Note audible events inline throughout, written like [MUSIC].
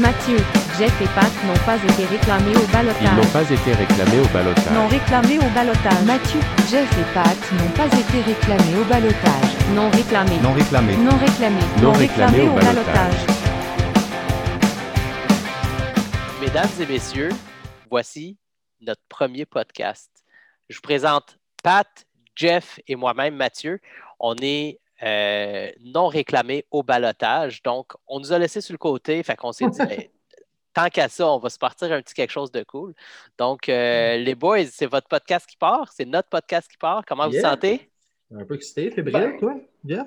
Mathieu, Jeff et Pat n'ont pas été réclamés au Ils balotage. n'ont pas été réclamés au balotage. Non réclamés au balotage. Mathieu, Jeff et Pat n'ont pas été réclamés au balotage. Non réclamés. Non réclamé. Non réclamés. Non réclamés au balotage. Mesdames et messieurs, voici notre premier podcast. Je vous présente Pat, Jeff et moi-même, Mathieu. On est euh, non réclamés au balotage. Donc, on nous a laissé sur le côté. Fait qu'on s'est dit, [LAUGHS] ben, tant qu'à ça, on va se partir un petit quelque chose de cool. Donc, euh, les boys, c'est votre podcast qui part? C'est notre podcast qui part? Comment vous Yeah. vous sentez? Un peu excité, fébrile, Ben. toi, Jeff?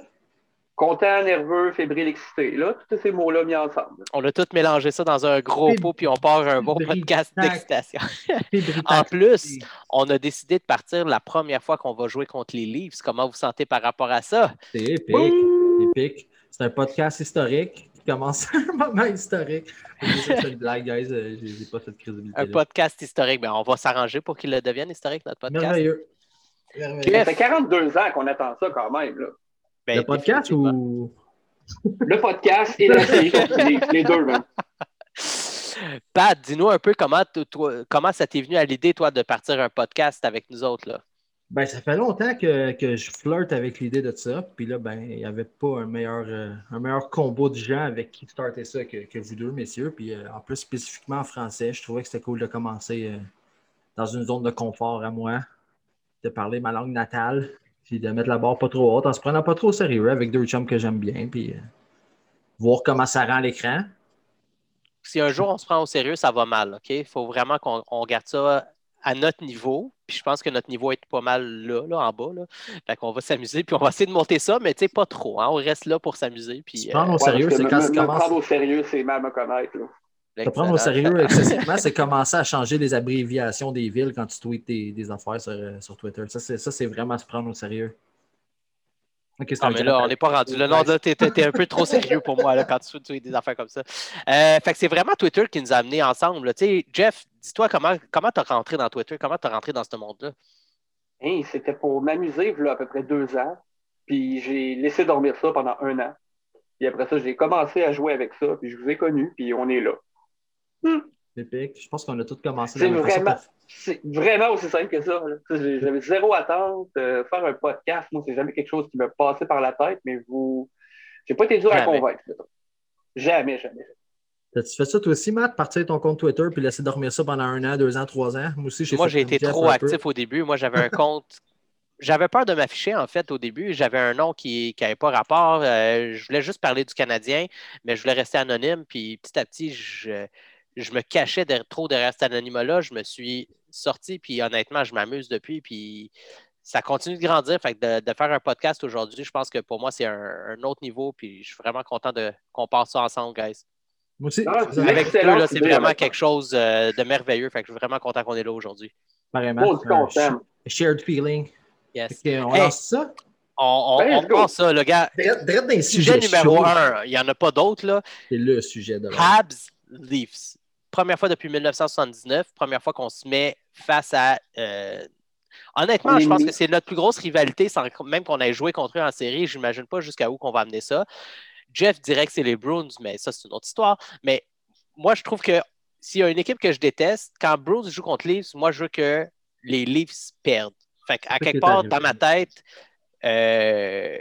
Content, nerveux, fébrile, excité. Là, tous ces mots-là mis ensemble. On a tous mélangé ça dans un gros Fébrile. pot, puis on part un bon Fébrile. podcast d'excitation. [LAUGHS] En plus, on a décidé de partir la première fois qu'on va jouer contre les Leafs. Comment vous sentez par rapport à ça? C'est épique. Épique. C'est un podcast historique qui commence à [LAUGHS] un moment historique. C'est une blague, guys. euh, J'ai pas cette crédibilité. Un podcast historique. Ben, on va s'arranger pour qu'il le devienne historique, notre podcast. Merveilleux. Ça fait 42 ans qu'on attend ça quand même. Là. Ben, Le podcast ou. [LAUGHS] Le podcast et la série, [LAUGHS] les, les deux. Pat, dis-nous un peu comment, toi- comment ça t'est venu à l'idée, toi, de partir un podcast avec nous autres. Là? Ben, ça fait longtemps que, que je flirte avec l'idée de ça. Puis là, ben, il n'y avait pas un meilleur, euh, un meilleur combo de gens avec qui starter ça que, que vous deux, messieurs. Puis euh, en plus, spécifiquement en français, je trouvais que c'était cool de commencer euh, dans une zone de confort à moi, de parler ma langue natale, puis de mettre la barre pas trop haute en se prenant pas trop au sérieux avec deux chums que j'aime bien. Puis euh, voir comment ça rend l'écran. Si un jour on se prend au sérieux, ça va mal. OK? Il faut vraiment qu'on on garde ça à notre niveau. Puis je pense que notre niveau est pas mal là, là en bas. Là. Fait qu'on va s'amuser, puis on va essayer de monter ça, mais tu sais, pas trop. Hein? On reste là pour s'amuser. Puis, euh, prendre au Ouais, sérieux, c'est quand me, ça me commence. prendre au sérieux, c'est mal me connaître. Là. Se prendre au sérieux [LAUGHS] excessivement, c'est commencer à changer les abréviations des villes quand tu tweets des, des affaires sur, euh, sur Twitter. Ça, c'est, vraiment se prendre au sérieux. C'est Ah, mais là, on n'est pas rendu là. Non, là, t'es, un peu trop sérieux pour moi là, quand tu fais des affaires comme ça. Euh, fait que c'est vraiment Twitter qui nous a amenés ensemble. là. Tu sais, Jeff, dis-toi comment comment t'as rentré dans Twitter, comment t'as rentré dans ce monde-là? Hey, C'était pour m'amuser, là, à peu près deux ans. Puis j'ai laissé dormir ça pendant un an. Puis après ça, j'ai commencé à jouer avec ça. Puis je vous ai connu, puis on est là. Épique. Je pense qu'on a tous commencé C'est la vraiment, c'est vraiment aussi simple que ça. J'avais zéro attente. Euh, faire un podcast, moi, c'est jamais quelque chose qui me passait par la tête, mais vous. J'ai pas été dur à Jamais. convaincre. mettons. Jamais, jamais. T'as-tu fait ça toi aussi, Matt? Partir de ton compte Twitter puis laisser dormir ça pendant un an, deux ans, trois ans? Moi aussi, j'ai Moi, j'ai été Jeff trop actif au début. Moi, j'avais un compte. [LAUGHS] J'avais peur de m'afficher, en fait, au début. J'avais un nom qui n'avait pas rapport. Euh, je voulais juste parler du Canadien, mais je voulais rester anonyme. Puis petit à petit, je, je me cachais trop derrière cet anonymat-là. Je me suis sorti, puis honnêtement, je m'amuse depuis. Puis ça continue de grandir. Fait que de, de faire un podcast aujourd'hui, je pense que pour moi, c'est un, un autre niveau. Puis je suis vraiment content de, qu'on passe ça ensemble, guys. Moi aussi. Ah, Avec là, c'est vraiment quelque chose euh, de merveilleux. Fait que je suis vraiment content qu'on est là aujourd'hui. Un content. shared feeling. Yes. On Hey. lance ça. On, on, Ben, on prend ça, le gars. Sujet sujets numéro un, il n'y en a pas d'autres, là. C'est le sujet de. Habs Leafs. Première fois depuis 1979, première fois qu'on se met face à. euh, Honnêtement, je pense que c'est notre plus grosse rivalité, sans même qu'on ait joué contre eux en série. J'imagine pas jusqu'à où qu'on va amener ça. Jeff dirait que c'est les Bruins, mais ça, c'est une autre histoire. Mais moi, je trouve que s'il y a une équipe que je déteste, quand Bruins joue contre Leafs, moi, je veux que les Leafs perdent. Fait C'est quelque part, dans ma tête, euh,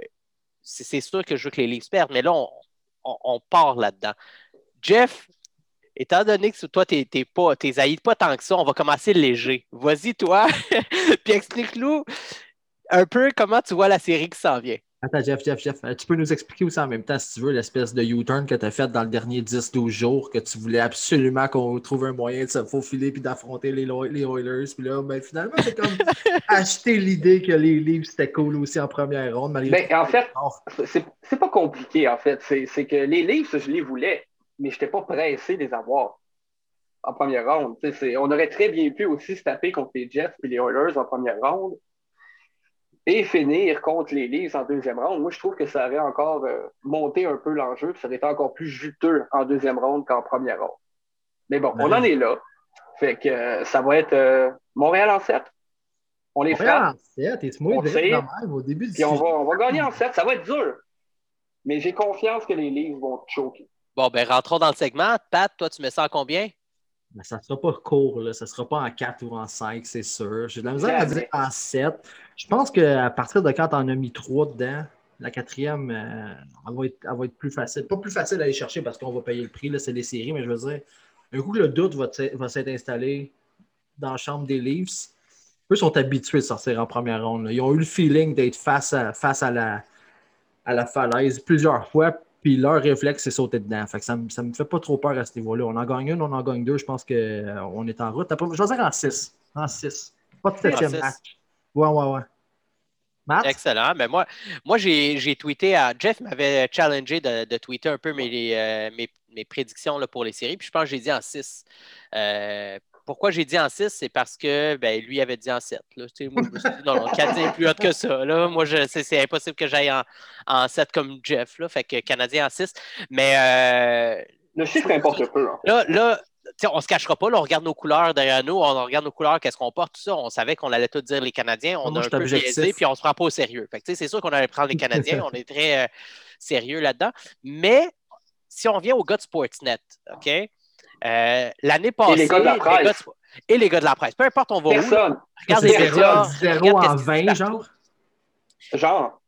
c'est c'est sûr que je veux que les Leafs perdent, mais là, on, on- on part là-dedans. Jeff, étant donné que toi, t'es t'es pas, t'es pas tant que ça, on va commencer léger. Vas-y, toi, [LAUGHS] puis explique-nous un peu comment tu vois la série qui s'en vient. Attends, Jeff, Jeff, Jeff, tu peux nous expliquer aussi en même temps, si tu veux, l'espèce de U-turn que tu as fait dans le dernier 10-12 jours, que tu voulais absolument qu'on trouve un moyen de se faufiler puis d'affronter les, Lo- les Oilers. Puis là, ben, finalement, c'est comme [LAUGHS] acheter l'idée que les Leafs c'était cool aussi en première ronde. malgré Ben, en fait, c'est c'est pas compliqué, en fait. C'est c'est que les Leafs, je les voulais, mais je n'étais pas pressé de les avoir en première ronde. Tu On aurait très bien pu aussi se taper contre les Jets et les Oilers en première ronde et finir contre les Leafs en deuxième ronde. Moi, je trouve que ça aurait encore euh, monté un peu l'enjeu, ça aurait été encore plus juteux en deuxième ronde qu'en première ronde. Mais bon, on en est là. Fait que euh, ça va être euh, Montréal en 7. On les frappe. Montréal, On direct sait. dans le même au début du Puis on va, on va gagner en 7. Ça va être dur. Mais j'ai confiance que les Leafs vont choquer. Bon, ben rentrons dans le segment. Pat, toi, tu mets ça en combien? Mais ça ne sera pas court, là. ça ne sera pas en 4 ou en 5, c'est sûr. J'ai de la misère à dire en 7. Je pense qu'à partir de quand tu en as mis 3 dedans, la quatrième, euh, elle, va être, plus facile. Pas plus facile à aller chercher parce qu'on va payer le prix, là, c'est des séries, mais je veux dire, un coup que le doute va, s'être installé dans la chambre des Leafs, eux sont habitués de sortir en première ronde. là. Ils ont eu le feeling d'être face à la falaise plusieurs fois, puis leur réflexe, c'est sauter dedans. Fait que ça ne me, ça me fait pas trop peur à ce niveau-là. On en gagne une, on en gagne deux. Je pense qu'on est en route. Après, Je vais dire en six. En six. Pas de septième six. match. Ouais, ouais, ouais. Matt? Excellent. Mais moi, moi j'ai tweeté à. Jeff m'avait challengé de, de tweeter un peu mes, euh, mes, mes prédictions là, pour les séries. Puis je pense que j'ai dit en 6. Pourquoi j'ai dit en 6? C'est parce que ben, lui avait dit en 7. Là. Tu sais, moi, je me suis dit, non, non, 4 est plus haute que ça. Là. Moi, c'est, impossible que j'aille en, en 7 comme Jeff. Là. Fait que Canadien en 6. Mais euh, Le chiffre importe peu. Là, là on ne se cachera pas, là, on regarde nos couleurs derrière nous, on regarde nos couleurs, qu'est-ce qu'on porte, tout ça. On savait qu'on allait tout dire les Canadiens. On Moi, a un peu biaisé, puis on ne se prend pas au sérieux. C'est sûr qu'on allait prendre les Canadiens. [LAUGHS] on est très euh, sérieux là-dedans. Mais si on vient aux gars de Sportsnet, OK? Euh, L'année passée. les gars de la presse. gars de- et les gars de la presse. Peu importe, on va où. Personne. Regarde C'est les zéro- médias. zéro regarde en qu'est-ce qui se 20, passe genre? Genre,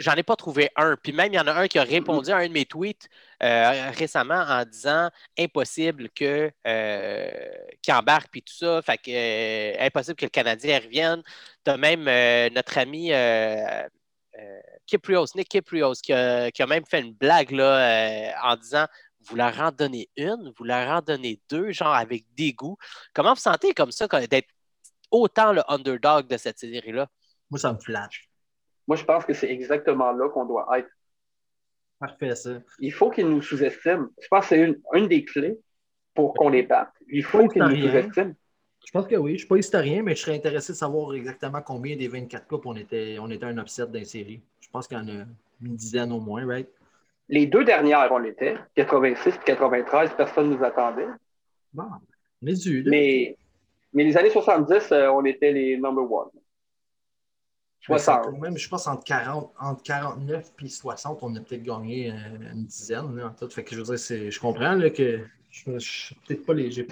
J'en ai pas trouvé un. Puis même, il y en a un qui a répondu à un de mes tweets euh, récemment en disant impossible que euh, qu'il embarque puis tout ça. Fait que euh, impossible que le Canadien revienne. Tu as même euh, notre ami euh, euh, Kiprios, Nick Kiprios, qui a, qui a même fait une blague là, euh, en disant vous leur en donnez une, vous leur en donnez deux, genre avec dégoût. Comment vous sentez comme ça d'être autant le underdog de cette série-là? Moi, ça me flatte. moi, je pense que c'est exactement là qu'on doit être. Parfait, ça. Il faut qu'ils nous sous-estiment. Je pense que c'est une, une des clés pour qu'on les batte. Il faut qu'ils nous sous-estiment. Je pense que oui. Je ne suis pas historien, mais je serais intéressé de savoir exactement combien des 24 coupes on était, on était un upset dans les séries. Je pense qu'il y en a une dizaine au moins, right? Les deux dernières, on l'était. 86 et 93, personne ne nous attendait. Bon, on est dû, là. Mais, mais les années 70, euh, on était les number one. Mais ça, 60. quand même, je pense entre, 40, entre 49 et 60, on a peut-être gagné euh, une dizaine là, en tout. Fait que je veux dire, c'est- je comprends là, que je ne suis peut-être pas léger.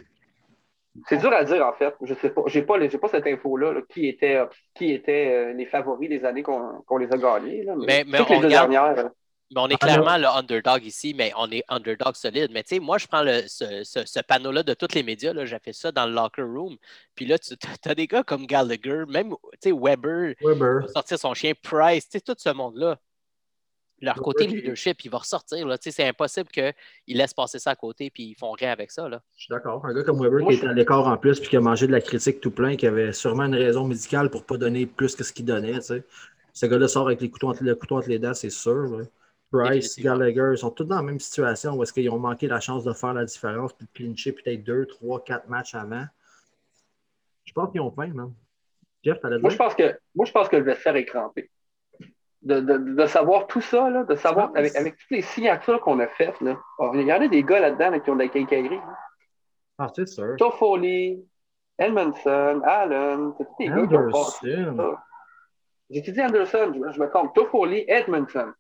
C'est dur à dire, en fait. Je sais pas. J'ai pas, les- j'ai pas cette info-là, là, qui était, qui était euh, les favoris des années qu'on qu'on les a gagnés. Là, Mais- mais toutes on les deux regarde- dernières. Mais on est Ah, clairement le underdog ici, mais on est underdog solide. Mais tu sais, moi, je prends le- ce, ce- ce panneau-là de tous les médias. là, J'ai fait ça dans le locker room. Puis là, tu as des gars comme Gallagher, même tu sais, Weber, Weber. va sortir son chien Price, tu sais, tout ce monde-là. Leur Weber côté leadership, il va ressortir. là. Tu sais, C'est impossible qu'ils laissent passer ça à côté puis ils font rien avec ça. Là. Je suis d'accord. Un gars comme Weber Moi, qui je- était à l'écart en plus puis qui a mangé de la critique tout plein, qui avait sûrement une raison médicale pour ne pas donner plus que ce qu'il donnait. tu sais. Ce gars-là sort avec les couteaux entre, le couteau entre les dents, c'est sûr. Définitivement. Gallagher, ils sont tous dans la même situation où est-ce qu'ils ont manqué la chance de faire la différence puis de clincher peut-être deux, trois, quatre matchs avant. Je pense qu'ils ont faim, man. Jeff, t'allais Moi, je pense que, moi, je pense que le vestiaire est crampé. De, de, de savoir tout ça, là, de savoir, avec, avec toutes les signatures qu'on a faites, là, oh, il y en a des gars là-dedans là, qui ont de la quincaillerie. là. Ah, c'est sûr. Toffoli, Edmondson, Allen, c'est tous des gars qui ont. Anderson. J'ai dit Anderson, je, je me trompe. Toffoli, Edmondson.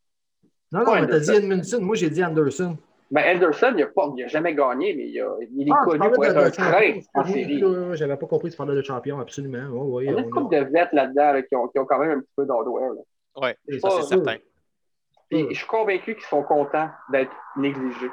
Non, non, mais t'as dit Anderson. Edmondson. Moi, j'ai dit Anderson. Mais Anderson, il n'a pas- il a jamais gagné, mais il, a- il est Ah, connu pour être un train en série. J'avais pas compris tu parlais de champion, absolument. Oh, oui, Il y a une couple de vêtements là-dedans là, qui, ont, qui ont quand même un petit peu d'hardware. Oui, ça, c'est certain. Puis Hmm. je suis convaincu qu'ils sont contents d'être négligés.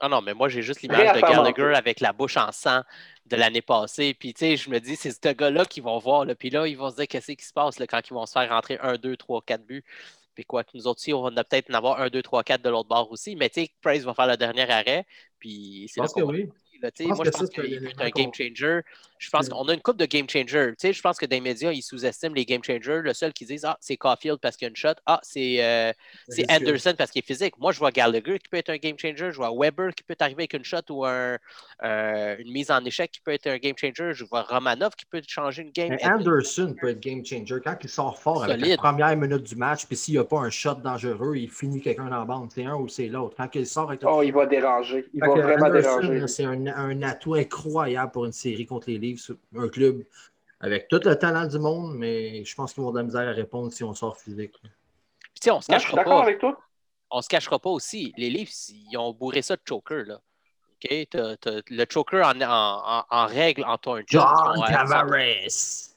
Ah non, mais moi, j'ai juste l'image de Gallagher avec la bouche en sang de l'année passée. Puis, tu sais, je me dis, c'est ce gars-là qui vont voir. Là. Puis là, ils vont se dire qu'est-ce qui se passe là, quand ils vont se faire rentrer 1, 2, 3, 4 buts. Puis quoi, que nous autres aussi, on va peut-être en avoir 1, 2, 3, 4 de l'autre bord aussi. Mais tu sais, Price va faire le dernier arrêt. Puis Je pense que oui. Là, tu sais, Je pense moi, que je pense ça, c'est qu'il un peut être élément un game qu'on- changer. Je pense qu'on a une coupe de game changer. Tu sais, je pense que dans les médias, ils sous-estiment les game changers. Le seul qui disent Ah, c'est Caulfield parce qu'il y a une shot. Ah, c'est euh, c'est Ridicule. Anderson parce qu'il est physique. Moi, je vois Gallagher qui peut être un game changer. Je vois Weber qui peut arriver avec une shot ou un, euh, une mise en échec qui peut être un game changer. Je vois Romanov qui peut changer une game. Mais Anderson peut être game changer. Quand il sort fort avec la Solide. première minute du match, puis s'il n'y a pas un shot dangereux, il finit quelqu'un dans la bande. C'est un ou c'est l'autre. Quand il sort avec le Oh, il va déranger. Il Fait va que vraiment Anderson, déranger. C'est un, un atout incroyable pour une série contre les Leafs. Un club avec tout le talent du monde, mais je pense qu'ils vont de la misère à répondre si on sort physique. Puis, on se Non, je suis cachera pas. avec toi. on se cachera pas aussi. Les Leafs, ils ont bourré ça de choker. Là. OK? T'as- t'as le choker en, en, en, en règle en Thornton. John Tavares.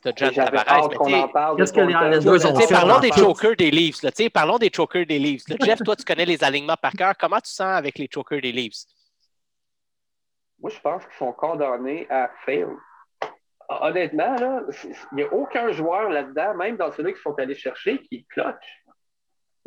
T'as John Tavares. Qu'est-ce que les. Islanders ont fait? parlons des chokers des Leafs. Là, parlons des chokers des Leafs. Jeff, toi, tu connais les alignements par cœur. Comment tu sens avec les chokers des Leafs? Moi, je pense qu'ils sont condamnés à fail. Honnêtement, là, c'est- il n'y a aucun joueur là-dedans, même dans ceux-là qui sont allés chercher, qui clutch.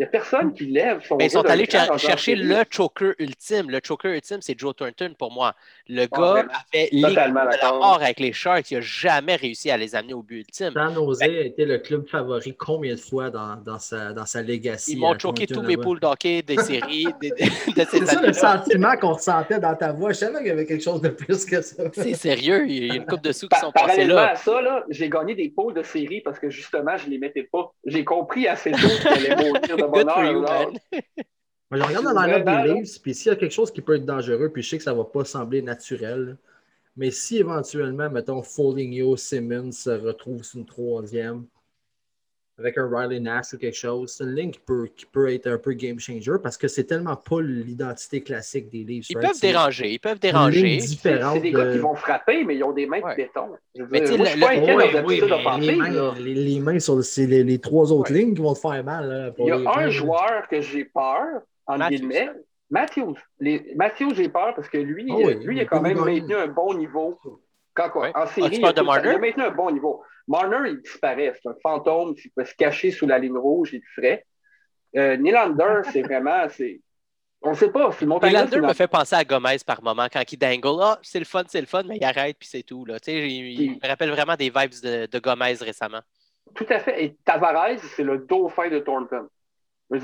Il n'y a personne qui lève son Mais Ben, ils sont allés cher- chercher le choker ultime. Le choker ultime, c'est Joe Thornton pour moi. Le Ah, gars vraiment? avait l'équipe Totalement de la d'accord. mort avec les Sharks. Il n'a jamais réussi à les amener au but ultime. San Jose a été le club favori combien de fois dans, dans sa, dans sa legacy? Ils m'ont à choqué tous mes poules d'hockey des [LAUGHS] séries de, de- de C'est ces ça le sentiment qu'on ressentait dans ta voix. Je savais qu'il y avait quelque chose de plus que ça. C'est sérieux, il y a une coupe de sous qui sont passés parallèlement là. à ça, là, j'ai gagné des pôles de série parce que justement, je ne les mettais pas. J'ai compris assez tôt qu'elle allait mourir Good for you, là. man. Moi, je regarde dans Vraiment, des là. Leafs, puis s'il y a quelque chose qui peut être dangereux, puis je sais que ça va pas sembler naturel, mais si éventuellement, mettons, Foligno, Simmons se retrouve sur une troisième, avec un Riley Nash ou quelque chose, c'est une ligne qui peut, qui peut être un peu game changer parce que c'est tellement pas l'identité classique des Leafs. Ils right? peuvent déranger, ils peuvent déranger. C'est des gars de- qui vont frapper, mais ils ont des mains Ouais. de béton. Mais dire, tu sais, moi, je suis pas inquiet Oui, oui, les, mains, les, les mains sur c'est les, les trois autres Ouais. lignes qui vont te faire mal. là, pour Il y a les un mains. joueur que j'ai peur, en Matthews. guillemets. Matthews. Les... Matthews, j'ai peur parce que lui, Ah oui, lui, il a quand même maintenu un bon niveau. Quand, Ouais. En série, Ah, il a maintenu un bon niveau. Marner, il disparaît. C'est un fantôme qui peut se cacher sous la ligne rouge, il le ferait. Euh, Nylander, [LAUGHS] c'est vraiment. c'est On ne sait pas. Si Nylander me fait penser à Gomez par moment quand il dangle. Ah, c'est le fun, c'est le fun, mais il arrête puis c'est tout. Là. Il, il me rappelle vraiment des vibes de, de Gomez récemment. Tout à fait. Et Tavares, c'est le dauphin de Thornton.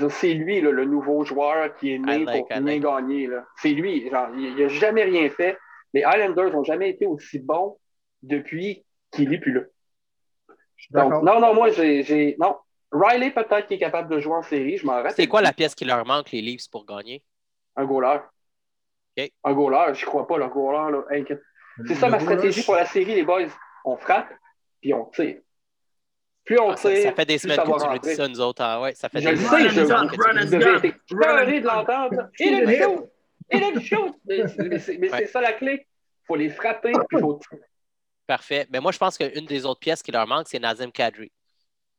C'est lui, là, le nouveau joueur qui est né like, pour like. gagner. C'est lui. Genre, il n'a jamais rien fait. Les Islanders n'ont jamais été aussi bons depuis qu'il n'est plus là. Donc, non, non, moi, j'ai. j'ai- Non. Riley, peut-être, qui est capable de jouer en série. Je m'en rappelle. C'est quoi la pièce qui leur manque, les Leafs, pour gagner? Un goaler. OK. Un goaler, je crois pas, le goaler. Là. Inquiète. C'est ça Le ma goaler, stratégie pour la série, les boys. On frappe, puis on tire. Plus on Ah, tire, ça fait des semaines que tu nous dis ça, nous autres. Ah, ouais, ça fait Je des le semaines sais, que je, tu Run, nous dis je, devais être de l'entendre. est hit. shoot! Il est shoot! Mais c'est- mais ça la clé. Il faut les frapper, puis il faut tirer. Parfait. Mais moi, je pense qu'une des autres pièces qui leur manque, c'est Nazem Kadri.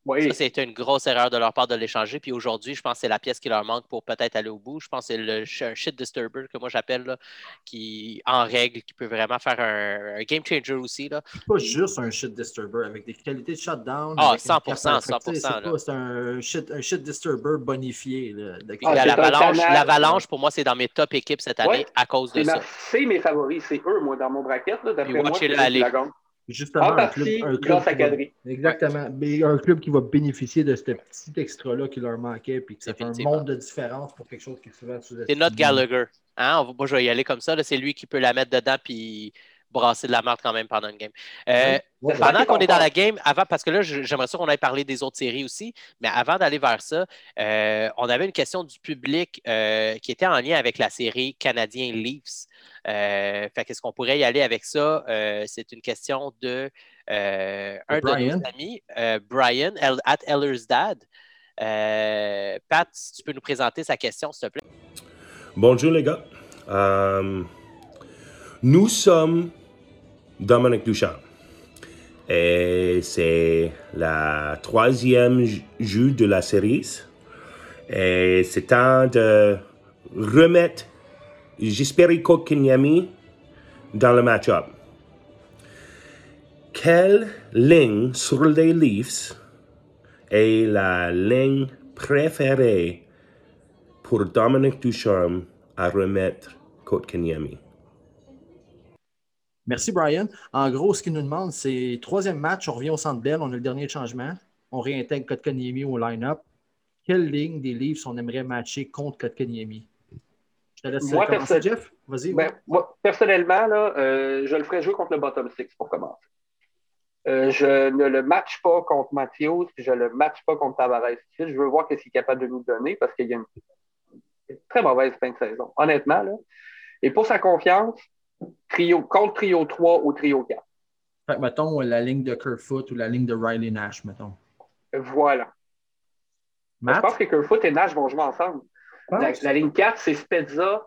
Oui. Ça, c'était une grosse erreur de leur part de l'échanger. Puis aujourd'hui, je pense que c'est la pièce qui leur manque pour peut-être aller au bout. Je pense que c'est le shit disturber que moi j'appelle, là, qui en règle, qui peut vraiment faire un, un game changer aussi. Là. C'est pas juste un shit disturber avec des qualités de shutdown. Ah, avec une 100%, capacité- 100%, C'est là. pas- c'est un shit, un shit disturber bonifié. Là, de Ah, l'Avalanche, pour moi, c'est dans mes top équipes cette année Ouais. à cause de C'est ça. ma- c'est mes favoris. C'est eux, moi, dans mon bracket. là, D'après Puis moi, c'est la. Justement, En un club, un club grâce à qui va- Kadri. Exactement. Mais un club qui va bénéficier de ce petit extra-là qui leur manquait, puis que ça fait un monde de différence pour quelque chose qui est souvent sous C'est notre Gallagher. Hein? On va- moi, je vais y aller comme ça. là. C'est lui qui peut la mettre dedans puis brasser de la merde quand même pendant une game. Euh, Pendant qu'on est dans la game, avant, parce que là, j'aimerais ça qu'on aille parler des autres séries aussi, mais avant d'aller vers ça, euh, on avait une question du public euh, qui était en lien avec la série Canadien Leafs. Euh, fait qu'est-ce qu'on pourrait y aller avec ça? Euh, c'est une question de euh, un de nos amis, euh, Brian, El- at Ellersdad. Euh, Pat, si tu peux nous présenter sa question, s'il te plaît. Bonjour les gars. Nous sommes Dominique Duchamp. Et c'est la troisième jeu de la série. Et c'est temps de remettre Jesperi Kotkaniemi dans le match-up. Quelle ligne sur les Leafs est la ligne préférée pour Dominique Ducharme à remettre Kotkaniemi. Merci, Brian. En gros, ce qu'il nous demande, c'est troisième match, on revient au centre belle, on a le dernier changement, on réintègre Kotkaniemi au line-up. Quelle ligne des Leafs on aimerait matcher contre Kotkaniemi? Je te laisse Moi, perso- Jeff. Vas-y. Ben, moi, personnellement, là, euh, je le ferais jouer contre le bottom six pour commencer. Euh, je ne le match pas contre puis je ne le match pas contre Tavares. Je veux voir ce qu'il est capable de nous donner parce qu'il y a une, une très mauvaise fin de saison, honnêtement. Là. Et pour sa confiance, trio, contre trio 3 ou trio 4. Fait que, mettons, la ligne de Kerfoot ou la ligne de Riley Nash, mettons. Voilà. Je pense que Kerfoot et Nash vont jouer ensemble. La, la ligne 4, c'est Spezza,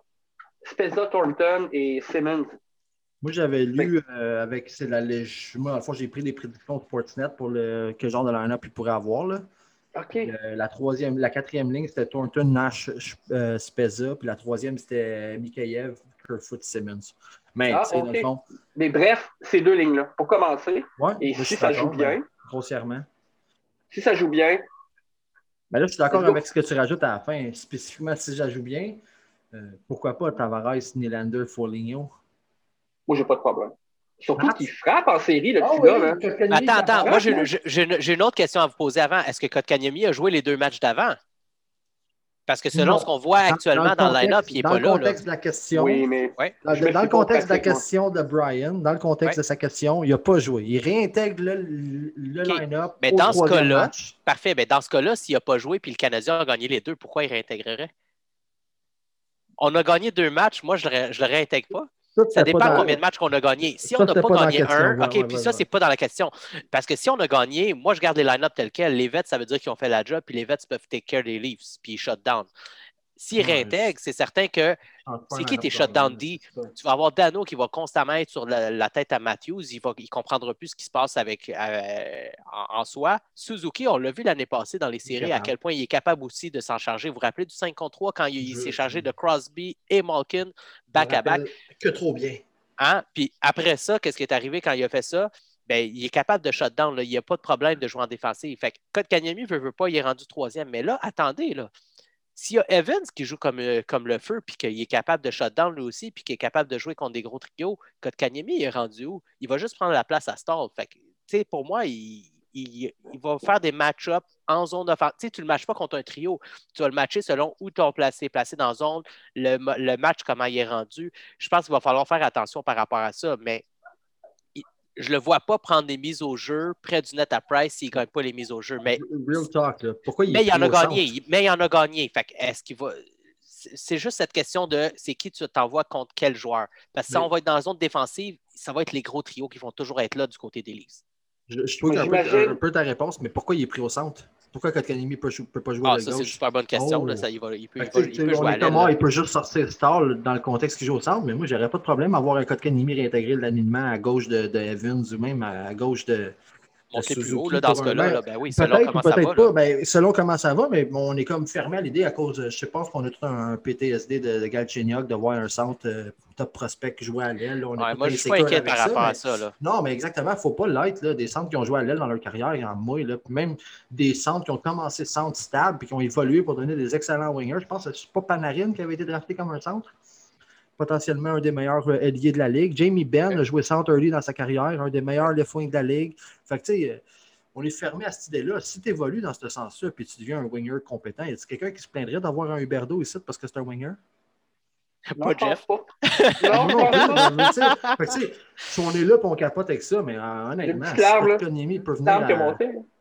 Spezza, Thornton et Simmons. Moi, j'avais lu euh, avec. C'est la Moi, dans le fond, j'ai pris des prédictions de Sportsnet pour le quel genre de line-up il pourrait avoir. Là. OK. Euh, la troisième, la quatrième ligne, c'était Thornton, Nash, euh, Spezza. Puis la troisième, c'était Mikheyev, Kerfoot, Simmons. Mais, Ah, dans le fond, Mais bref, ces deux lignes-là, pour commencer, ouais, et si ça joue bien, ben, grossièrement. si ça joue bien, Mais là, je suis d'accord avec ce que tu rajoutes à la fin. Spécifiquement, si ça joue bien, euh, pourquoi pas Tavares, Nylander, Foligno? moi, j'ai pas de problème. Surtout qu'il frappe en série, le Ah petit oui, gars. Attends, attends, moi j'ai une autre question à vous poser avant. Est-ce que Kotkaniemi a joué les deux matchs d'avant? Parce que selon Non. ce qu'on voit actuellement dans, le line-up, il n'est dans pas le là. là. contexte de la question, Oui, mais dans, dans le contexte de la question de Brian, dans le contexte Ouais. de sa question, il n'a pas joué. Il réintègre le, le line-up Mais au dans ce cas-là. Parfait. Ben dans ce cas-là, s'il n'a pas joué puis le Canadien a gagné les deux, pourquoi il réintégrerait? On a gagné deux matchs, moi je le, ré- je le réintègre pas. Ça, dépend dans- combien de matchs qu'on a gagné. Si Ça, on n'a pas, gagné question. un, OK, ouais, puis ouais, ça, ouais. c'est pas dans la question. Parce que si on a gagné, moi, je garde les line-up tels quels. Les vets, ça veut dire qu'ils ont fait la job, puis les vets peuvent take care des Leafs, puis ils shut down. S'ils Ouais, réintègrent, c'est certain que c'est qui tes shutdown D? tu vas avoir Dano qui va constamment être sur la, la tête à Matthews. Il ne il comprendra plus ce qui se passe avec, euh, en, en soi. Suzuki, on l'a vu l'année passée dans les séries, à quel point il est capable aussi de s'en charger. Vous vous rappelez du 5 contre 3 quand il, s'est chargé de Crosby et Malkin back-à-back? Que trop bien. Hein? Puis après ça, qu'est-ce qui est arrivé quand il a fait ça? Ben, il est capable de shutdown. Là. Il n'y a pas de problème de jouer en défensive. Fait que Kotkaniemi veut, veut pas, il est rendu troisième. Mais là, attendez, là. S'il y a Evans qui joue comme, euh, comme le feu, puis qu'il est capable de shutdown lui aussi, puis qu'il est capable de jouer contre des gros trios, Kotkaniemi est rendu où? Il va juste prendre la place à Stall. Fait que, pour moi, il, va faire des match-ups en zone offensive. Tu ne le matches pas contre un trio. Tu vas le matcher selon où tu es placé, placé dans zone, le, le match, comment il est rendu. Je pense qu'il va falloir faire attention par rapport à ça, mais je ne le vois pas prendre des mises au jeu près du net à Price s'il ne gagne pas les mises au jeu. Mais, Real talk, là. Pourquoi il mais il en a gagné. centre? Mais il en a gagné. Fait que est-ce qu'il va. C'est juste cette question de c'est qui tu t'envoies contre quel joueur? Parce que si Mais- on va être dans la zone défensive, ça va être les gros trios qui vont toujours être là du côté des Leafs. Je, je trouve peu, un peu ta réponse, mais pourquoi il est pris au centre? Pourquoi Kotkaniemi ne peut, pas jouer Ah, à ça, c'est une gauche? super bonne question. Oh. là. Ça, il, va- il peut, Fait il que, va- tu il sais, peut on jouer à est l'aile. comme, ah, il peut juste sortir Stall dans le contexte qu'il joue au centre, mais moi, j'aurais pas de problème à voir un Kotkaniemi réintégrer l'alignement à gauche de, de Evans ou même à gauche de, Monter plus haut là, dans ce cas-là. match. là, ben oui, selon comment ça va. pas. Ben, selon comment ça va, mais on est comme fermé à l'idée à cause, je pense qu'on a tout un PTSD de, de Galchenyuk de voir un centre euh, top prospect qui jouait à l'aile. Ouais, moi, je suis pas inquiet par rapport à ça. Là. Non, mais exactement, il ne faut pas l'être. Des centres qui ont joué à l'aile dans leur carrière, il y en a. Là. Même des centres qui ont commencé centre stable puis qui ont évolué pour donner des excellents wingers. Je pense que c'est pas Panarin qui avait été drafté comme un centre. Potentiellement un des meilleurs euh, ailiers de la ligue. Jamie Benn a joué centre early dans sa carrière, un des meilleurs left wing de la ligue. Fait que, tu sais, euh, on est fermé à cette idée-là. Si tu évolues dans ce sens-là puis tu deviens un winger compétent, y a quelqu'un qui se plaindrait d'avoir un Huberdo ici parce que c'est un winger? Pas Jeff. pas. Non, si on est là et on capote avec ça, mais euh, honnêtement, si peut venir à-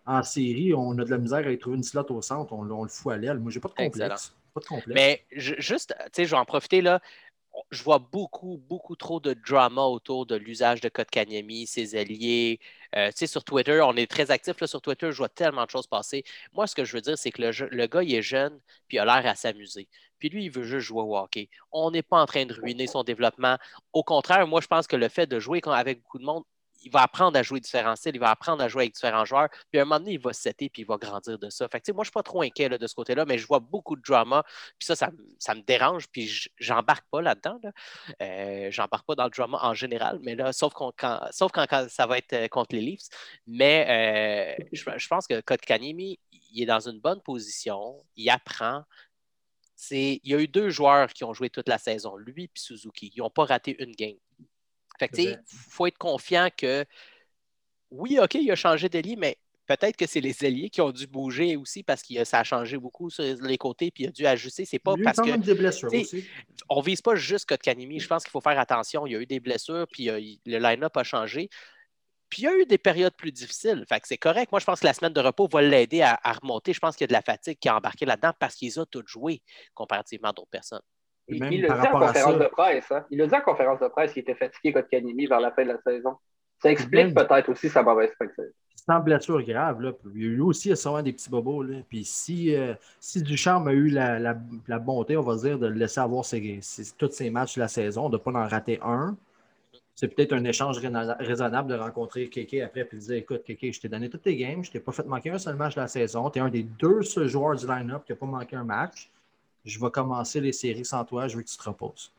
en série, on a de la misère à y trouver une slot au centre, on, on le fout à l'aile. Moi, j'ai pas de complexe. Excellent. Pas de complexe. Mais je- juste, tu sais, je vais en profiter là. Je vois beaucoup, beaucoup trop de drama autour de l'usage de Kotkaniemi, ses alliés. Euh, tu sais, sur Twitter, on est très actif sur Twitter, je vois tellement de choses passer. Moi, ce que je veux dire, c'est que le, le gars, il est jeune, puis il a l'air à s'amuser. Puis lui, il veut juste jouer au hockey. On n'est pas en train de ruiner son développement. Au contraire, moi, je pense que le fait de jouer avec beaucoup de monde, il va apprendre à jouer différents styles, il va apprendre à jouer avec différents joueurs. Puis à un moment donné, il va se setter puis il va grandir de ça. Fait que, moi, je ne suis pas trop inquiet de ce côté-là, mais je vois beaucoup de drama. Puis ça, ça, me- dérange. Puis j'embarque pas là-dedans. Là. Euh, j'embarque pas dans le drama en général, mais là, sauf, quand, ça va être euh, contre les Leafs. Mais euh, je, pense que Kotkaniemi, il est dans une bonne position. Il apprend. Il y a eu deux joueurs qui ont joué toute la saison, lui et Suzuki. Ils n'ont pas raté une game. Fait que, il faut être confiant que oui, OK, il a changé d'ailier, mais peut-être que c'est les ailiers qui ont dû bouger aussi parce que ça a changé beaucoup sur les côtés puis il a dû ajuster. C'est pas parce quand que même des blessures aussi. on vise pas juste Kotkaniemi. Je pense qu'il faut faire attention. Il y a eu des blessures, puis euh, il- le line-up a changé. Puis il y a eu des périodes plus difficiles. Fait que c'est correct. Moi, je pense que la semaine de repos va l'aider à, à remonter. Je pense qu'il y a de la fatigue qui a embarqué là-dedans parce qu'ils ont tous joué comparativement à d'autres personnes. Il, par dit en rapport à conférence de presse. Hein? Il dit en conférence de presse qu'il était fatigué contre Kanimi vers la fin de la saison. Ça explique peut-être aussi sa mauvaise saison. sans blessure grave, là, lui aussi, il a souvent des petits bobos. Là. Puis si, euh, si Ducharme a eu la, la- la bonté, on va dire, de le laisser avoir ses, ses- tous ses matchs de la saison, de ne pas en rater un, c'est peut-être un échange raisonna- raisonnable de rencontrer Kéké après et de dire Écoute, Kéké, je t'ai donné toutes tes games, je t'ai pas fait manquer un seul match de la saison, tu es un des deux seuls joueurs du line-up qui n'a pas manqué un match. Je vais commencer les séries sans toi, je veux que tu te reposes.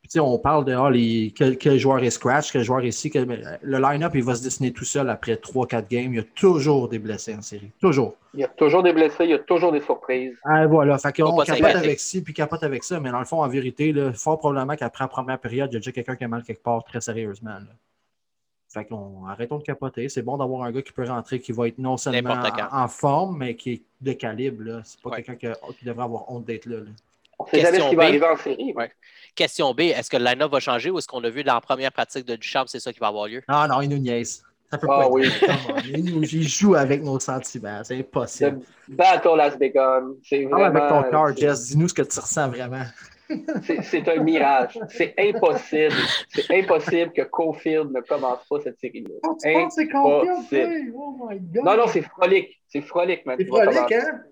Puis, tu sais, on parle de ah, les, quel, quel joueur est scratch, quel joueur est ici. quel- euh, le line-up, il va se dessiner tout seul après 3-4 games. Il y a toujours des blessés en série. Toujours. Il y a toujours des blessés, il y a toujours des surprises. Ah, voilà. Fait Faut qu'on capote avec ci, puis capote avec ça. Mais dans le fond, en vérité, là, fort probablement qu'après la première période, il y a déjà quelqu'un qui a mal quelque part très sérieusement. là. Fait qu'on arrêtons de capoter. C'est bon d'avoir un gars qui peut rentrer, qui va être non seulement en, en forme, mais qui est de calibre. là. C'est pas Ouais. quelqu'un qui, qui devrait avoir honte d'être là. là. On ne sait jamais ce Question qui va B. arriver en série. Ouais. Question B, est-ce que le line-up va changer ou est-ce qu'on a vu dans la première pratique de Duchamp, c'est ça qui va avoir lieu? Ah non, il nous niaise. Ça peut Ah pas oui. vrai. Come on. Il, nous- il joue avec nos sentiments. C'est impossible. Le battle has begun. C'est Parle avec ton vraiment. cœur, Jess. Dis-nous ce que tu ressens vraiment. C'est- un mirage. C'est impossible. C'est impossible que Cofield ne commence pas cette série-là. c'est Impossible. Oh my God. Non, non, c'est frolique. C'est frolique, man. C'est Tu commencer hein?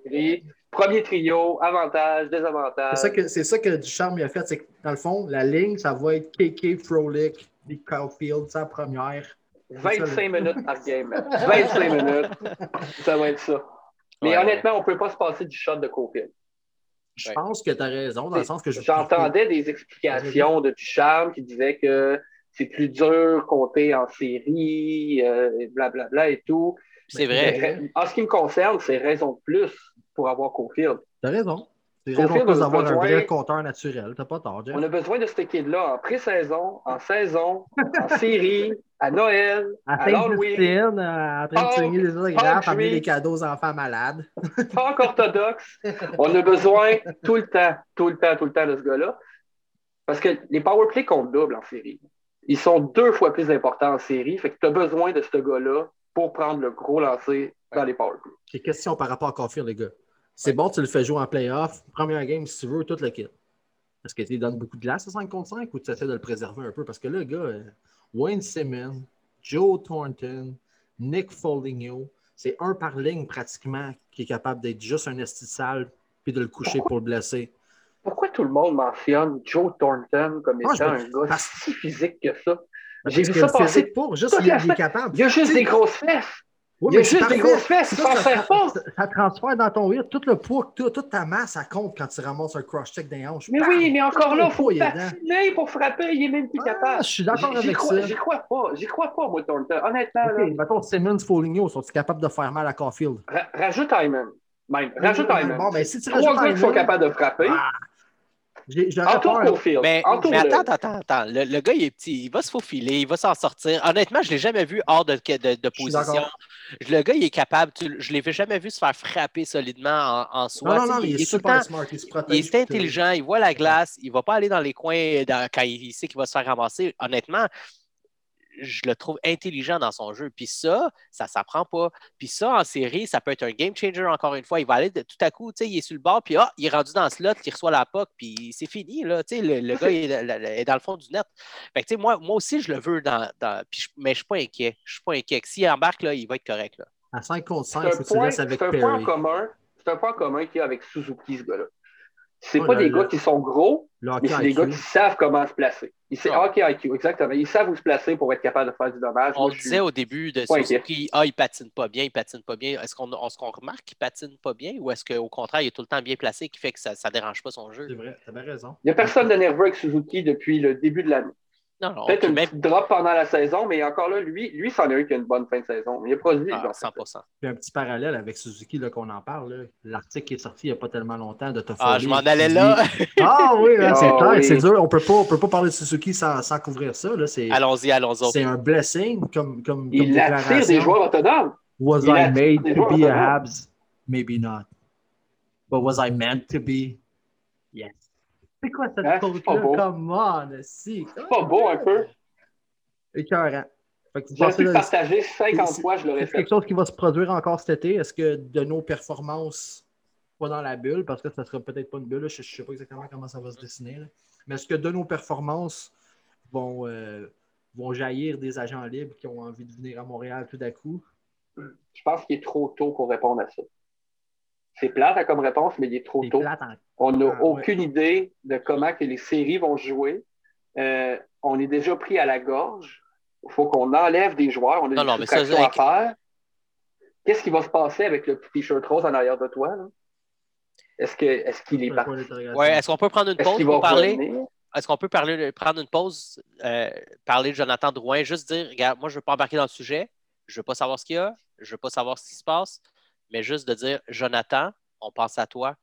Premier trio, avantage, désavantage. C'est ça que, que Ducharme a fait. C'est que, dans le fond, la ligne, ça va être KK, Frolic, Nick Caulfield, sa première. 25 minutes par game, man. 25 minutes. Ça va être ça. Mais Ouais, honnêtement, on ne peut pas se passer du shot de Cofield. Je Ouais. pense que tu as raison, dans le sens que je. J'entendais des explications de Ducharme qui disaient que c'est plus dur compter en série, euh, et blablabla et tout. C'est vrai. Mais, En ce qui me concerne, c'est raison de plus pour avoir Cofield. Tu as raison. C'est raison un vrai compteur naturel. T'as pas tort, Jeff. On a besoin de ce kid-là en pré-saison, en saison, en [LAUGHS] série, à Noël, À à Saint-Justine, euh, en train de signer des autographes, amener des cadeaux aux enfants malades. [LAUGHS] Pâques orthodoxe. On a besoin tout le temps, tout le temps, tout le temps de ce gars-là. Parce que les powerplays comptent double en série. Ils sont deux fois plus importants en série. Fait que tu as besoin de ce gars-là pour prendre le gros lancer dans les powerplays. J'ai question par rapport à Caulfield, les gars. C'est bon, tu le fais jouer en playoff, première game si tu veux, tout le kit. Est-ce que tu lui donnes beaucoup de glace à 5 contre 5 ou tu essaies de le préserver un peu? Parce que là, le gars, euh, Wayne Simmons, Joe Thornton, Nick Foligno, c'est un par ligne pratiquement qui est capable d'être juste un esti sale puis de le coucher pour le blesser. Pourquoi tout le monde mentionne Joe Thornton comme étant me- un gars parce- si physique que ça? Parce J'ai vu ça passer. juste il, est capable. Il y a juste des grosses fesses. Oui, Il y a juste des grosses fesses, Ça, transfère ça, pas. ça- ça transfère dans ton hit. Tout le poids que tu as, toute ta masse, ça compte quand tu ramasses un cross-check des hanches. Mais Bam! oui, mais encore Tout là, il faut patiner pour frapper. Il est même plus Ah, capable. je suis d'accord avec crois- ça. J'y crois pas. J'y crois pas, moi, Thornton. Honnêtement, là, OK, mettons Simmons, Foligno, sont-ils capables de faire mal à Caulfield? ra- rajoute Hyman. Même. Rajoute Hyman. Bon, ben, si tu Trois rajoutes gars qui sont capables de frapper. Ah, peur. Cofield. Mais, Entoure mais attends, attends, attends. Le, le gars, il est petit. Il va se faufiler, il va s'en sortir. Honnêtement, je ne l'ai jamais vu hors de, de, de suis position. Le gars, il est capable. tu- je ne l'ai jamais vu se faire frapper solidement en, en soi. Non, non, non, il est super temps- smart. Il se Il protège. est intelligent, il voit la glace, il ne va pas aller dans les coins dans- quand il sait qu'il va se faire ramasser. Honnêtement, je le trouve intelligent dans son jeu. Puis ça, ça ne s'apprend pas. Puis ça, en série, ça peut être un game changer encore une fois. Il va aller de, tout à coup, tu sais, il est sur le bord, puis ah, il est rendu dans le slot, il reçoit la puck, puis c'est fini. Là, tu sais, le, le gars est, le- le- est dans le fond du net. Fait que, tu sais, moi, moi aussi, je le veux dans. dans- puis je- mais je ne suis pas inquiet. Je suis pas inquiet. S'il embarque, là, il va être correct. Là. À 5 contre C'est 5, un point, avec c'est un point en Perry. commun. C'est un point en commun qu'il y a avec Suzuki, ce gars-là. C'est Ouais, pas le- des le- gars qui sont gros, mais c'est des gars qui savent comment se placer. Ils savent, Ah. hockey IQ, exactement. Ils savent où se placer pour être capable de faire du dommage. On Moi, suis- disait au début de. Suzuki, ah, il patine pas bien, il patine pas bien. Est-ce qu'on est-ce qu'on remarque qu'il patine pas bien ou est-ce qu'au contraire, il est tout le temps bien placé qui fait que ça ne dérange pas son jeu? C'est vrai, t'avais raison. Il n'y a personne de nerveux avec Suzuki depuis le début de l'année. Non, non, Peut-être une même petite drop pendant la saison, mais encore là, lui, lui c'en est un qui a une bonne fin de saison. Il a produit. ah, genre, 100%. Puis un petit parallèle avec Suzuki là, qu'on en parle. là. L'article qui est sorti il n'y a pas tellement longtemps de Toffoli. Ah, je m'en allais là. Ah oui, hein, c'est Ah clair, oui. c'est dur. On ne peut pas parler de Suzuki sans, sans couvrir ça. là. C'est allons-y, allons-y. c'est un blessing comme, comme, comme Il attire des déclaration. joueurs autonomes. Was Il I made to be a. Habs? Maybe not. But was I meant to be? Yes. C'est quoi cette Hein, c'est faute pas là beau. Come on, si. C'est pas beau un peu. Écœurant. Pensez, pu le partager 50 c'est- fois, je l'aurais C'est fait. quelque chose qui va se produire encore cet été? Est-ce que de nos performances, pas dans la bulle, parce que ça ne sera peut-être pas une bulle, là, je ne sais pas exactement comment ça va se dessiner, là. mais est-ce que de nos performances vont, euh, vont jaillir des agents libres qui ont envie de venir à Montréal tout à coup? Je pense qu'il est trop tôt pour répondre à ça. C'est plate comme réponse, mais il est trop C'est tôt. plate en- On n'a Ah, ouais. aucune idée de comment que les séries vont se jouer. Euh, on est déjà pris à la gorge. Il faut qu'on enlève des joueurs. On a Non, des non, mais ça, soustractions à faire. Qu'est-ce qui va se passer avec le petit t-shirt rose en arrière de toi? là? Est-ce que- est-ce qu'il est, Un parti? Ouais, est-ce qu'on peut prendre une pause pour parler? Est-ce qu'on peut parler, prendre une pause, euh, parler de Jonathan Drouin, juste dire, regarde, moi, je ne veux pas embarquer dans le sujet, je ne veux pas savoir ce qu'il y a, je ne veux pas savoir ce qui se passe, mais juste de dire, Jonathan, on pense à toi.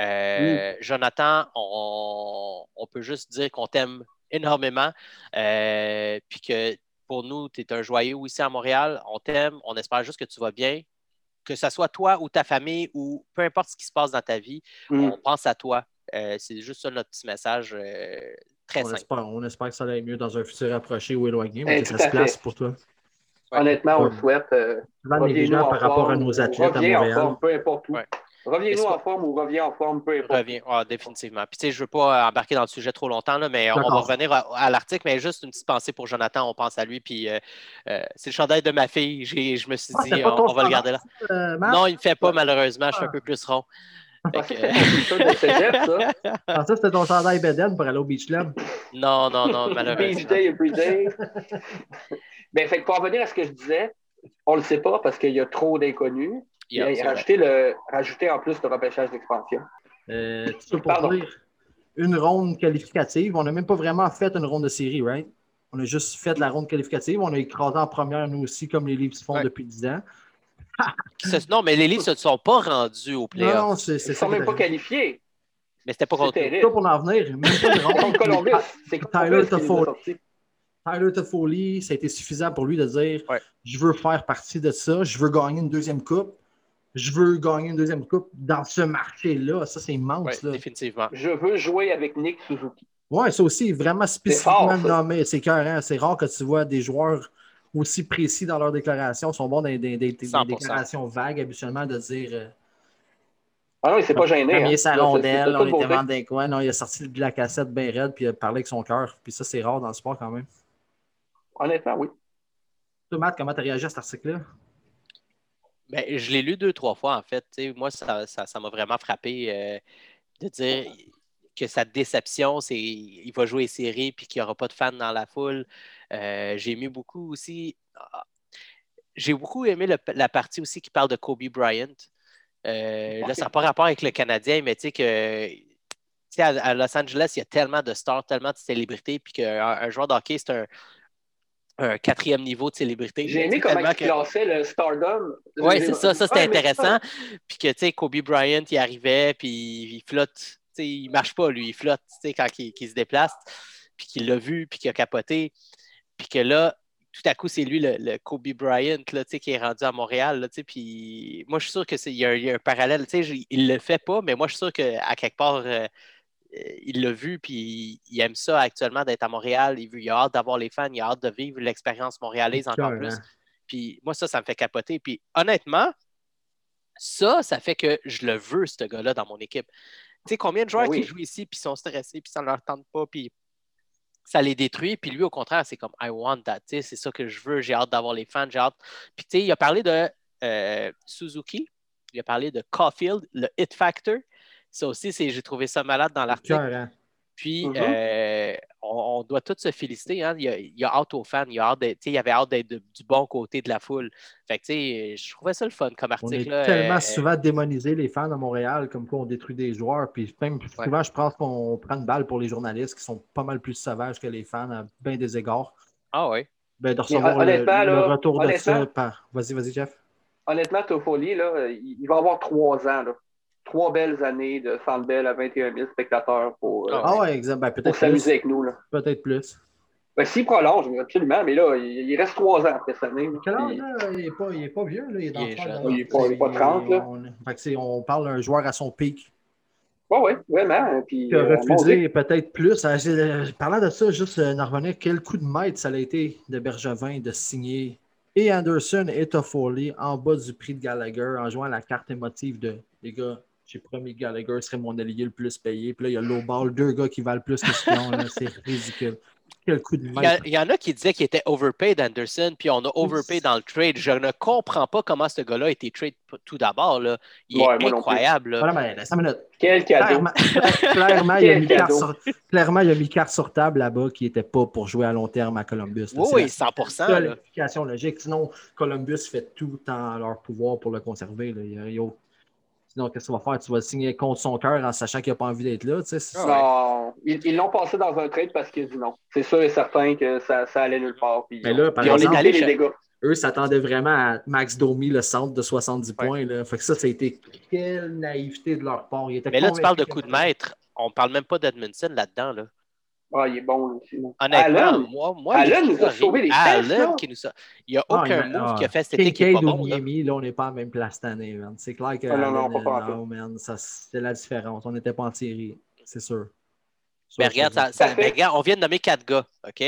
Euh, Jonathan, on, on peut juste dire qu'on t'aime énormément, euh, puis que pour nous, tu es un joyeux ici à Montréal, on t'aime, on espère juste que tu vas bien, que ce soit toi ou ta famille ou peu importe ce qui se passe dans ta vie, Hmm. on pense à toi. Euh, c'est juste ça notre petit message euh, très On simple. espère, on espère que ça aille mieux dans un futur approché ou éloigné, Eh, mais que ça se place pour toi. Ouais. Honnêtement, on le souhaite. euh, par rapport à nos athlètes à Montréal. peu importe où. Ouais. Reviens-nous en forme ou reviens en forme, peu importe. Revient, ah, définitivement. Puis, tu sais, je ne veux pas embarquer dans le sujet trop longtemps, là, mais on, va revenir à, à l'article, mais juste une petite pensée pour Jonathan. On pense à lui. Puis, euh, euh, c'est le chandail de ma fille. J'ai- je me suis Ah, dit, on, va le garder là. Euh, Non, il ne me fait pas, malheureusement. Je suis un Ah. peu plus rond. Que- [LAUGHS] ça. c'était ton chandail Beden pour aller au Beach Club. non, non, non, Beach malheureusement. day every day. [LAUGHS] ben, fait que pour en venir à ce que je disais, on le sait pas parce qu'il y a trop d'inconnus. Yeah, Et c'est vrai. rajouter, le, rajouter en plus le repêchage d'expansion. Euh, tout ça pour Pardon. dire une ronde qualificative. On n'a même pas vraiment fait une ronde de série, right? On a juste fait la ronde qualificative. On a écrasé en première, nous aussi, comme les Leafs font Ouais. depuis 10 ans. [LAUGHS] Non, mais les livres ne se sont pas rendus au playoff. non, c'est Ils c'est ne sont même pas qualifiés. Mais c'était pas C'est contre terrible. pour en venir. Même pas une ronde. Contre Columbus. C'est Tyler Toffoli. Tyler Toffoli, ça a été suffisant pour lui de dire Ouais. je veux faire partie de ça, je veux gagner une deuxième coupe, je veux gagner une deuxième coupe dans ce marché-là. Ça, c'est Ouais, immense. là. définitivement. Je veux jouer avec Nick Suzuki. Ouais, ça aussi, vraiment spécifiquement fort, nommé. C'est carré. C'est rare que tu vois des joueurs aussi précis dans leurs déclarations. Ils sont bons dans des, des- des- des 100%. déclarations vagues, habituellement, de dire euh, Ah non, il s'est pas gêné. Premier hein. sa on était devant des coins. Non, il a sorti de la cassette bien raide, puis il a parlé avec son cœur. Puis ça, c'est rare dans le sport quand même. Honnêtement, oui. Toi, Matt, comment tu as réagi à cet article-là? Ben, je l'ai lu deux, trois fois, en fait. Moi, ça ça- ça m'a vraiment frappé euh, de dire que sa déception, c'est il va jouer les séries puis qu'il n'y aura pas de fans dans la foule. Euh, j'ai aimé beaucoup aussi. ah, J'ai beaucoup aimé le- la partie aussi qui parle de Kobe Bryant. Euh, Là, ça n'a pas rapport avec le Canadien, mais tu sais que à, à Los Angeles, il y a tellement de stars, tellement de célébrités, puis qu'un un joueur de hockey, c'est un, un quatrième niveau de célébrité. J'ai aimé comment il que- classait le Stardom. oui, c'est ça, ça c'était intéressant. Puis que, tu sais, Kobe Bryant, il arrivait, puis il flotte. Tu sais, il marche pas, lui, il flotte, tu sais, quand il, se déplace, puis qu'il l'a vu, puis qu'il a capoté. Puis que là, tout à coup, c'est lui, le, le Kobe Bryant, là, tu sais, qui est rendu à Montréal, là, tu sais, puis moi, je suis sûr qu'il y, a un- il y a un parallèle, tu sais, il le fait pas, mais moi, je suis sûr qu'à quelque part, euh, il l'a vu, puis il, aime ça actuellement d'être à Montréal, il, veut, il a hâte d'avoir les fans, il a hâte de vivre l'expérience montréalaise encore plus. hein. Puis moi, ça, ça me fait capoter. Puis honnêtement, ça, ça fait que je le veux, ce gars-là, dans mon équipe. Tu sais, combien de joueurs oui. qui jouent ici, puis sont stressés, puis ça ne leur tente pas, puis ça les détruit. Puis lui, au contraire, c'est comme I want that. Tu sais, C'est ça que je veux. J'ai hâte d'avoir les fans. J'ai hâte. Puis tu sais, il a parlé de euh, Suzuki. Il a parlé de Caulfield, le hit factor. Ça aussi, c'est, j'ai trouvé ça malade dans l'article. Hein? Puis, Mhm. euh, on, on doit tous se féliciter. Hein. Il, a, il a hâte aux fans. Il, a hâte d'être- tu sais, il avait hâte d'être du bon côté de la foule. Fait que, tu sais, je trouvais ça le fun comme On article. est là. tellement Euh, souvent démonisé les fans à Montréal, comme quoi on détruit des joueurs. Puis même souvent, je pense qu'on prend une balle pour les journalistes qui sont pas mal plus sauvages que les fans à bien des égards. Ah oui. Ben, de recevoir le, le retour de ça par. Vas-y, vas-y, Jeff. Honnêtement, Toffoli, là, il il va avoir trois ans. Là. Trois belles années de Centre Bell à 21 000 spectateurs pour, euh, Ah ouais, exemple. Ben, pour s'amuser plus. avec nous. Là. Peut-être plus. Ben, S'il prolonge, absolument, mais là, il, il reste trois ans après cette année. Quel âge, Puis- là? Il n'est pas, il est pas vieux, là. Il est dans Il est le jeune. dans- Il est pas- est pas 30, là. On, fait on parle d'un joueur à son pic Ouais, ouais, vraiment. Puis, qui a euh, peut-être plus. Ah, euh, Parlant de ça, juste euh, revenir, quel coup de maître ça a été de Bergevin de signer et Anderson et Toffoli en bas du prix de Gallagher en jouant la carte émotive de les gars. J'ai promis que Gallagher serait mon allié le plus payé. Puis là, il y a Lowball, deux gars qui valent plus que ce qu'ils ont. C'est [LAUGHS] ridicule. Quel coup de Il y, a- maître. il y en a qui disaient qu'il était overpaid, Anderson, puis on a overpaid dans le trade. Je ne comprends pas comment ce gars-là a été trade tout d'abord. Il Ouais, est incroyable. là. Voilà, mais cinq minutes. Quel cadeau. Clairement, [LAUGHS] il a mis carte sur, clairement, il a mis carte sur table là-bas qui n'était pas pour jouer à long terme à Columbus. là. Oui, C'est oui, la 100 seule là. explication logique. Sinon, Columbus fait tout en leur pouvoir pour le conserver. là. Il y a- il y a- Sinon, qu'est-ce que tu vas faire? Tu vas le signer contre son cœur en sachant qu'il n'a pas envie d'être là. tu sais, c'est- Ah Non, ils ils l'ont passé dans un trade parce qu'il a dit non. C'est sûr et certain que ça, ça allait nulle part. Puis, Mais là, par puis on exemple- est allé les dégâts. Eux s'attendaient vraiment à Max Domi, le centre de 70 Ouais. points. Là. Fait que ça, ça a été quelle naïveté de leur part. Mais là, tu parles de coup de maître. On parle même pas d'Edmondson là-dedans. Là. Ah, il est bon aussi. Honnêtement, Allen, moi, moi Allen nous a sauvé les fesses, Allen qui nous a. Il n'y a Ah, aucun move ah, a fait qui pas ou bon. là. Miami, là, on n'est pas en même place cette année, man. C'est clair que Ah, non, non, Allen, pas pantoute. non, man, ça, c'est la différence. On n'était pas en série, c'est sûr. Mais regarde, c'est- ça- ça- Parfait. mais regarde, on vient de nommer quatre gars, OK?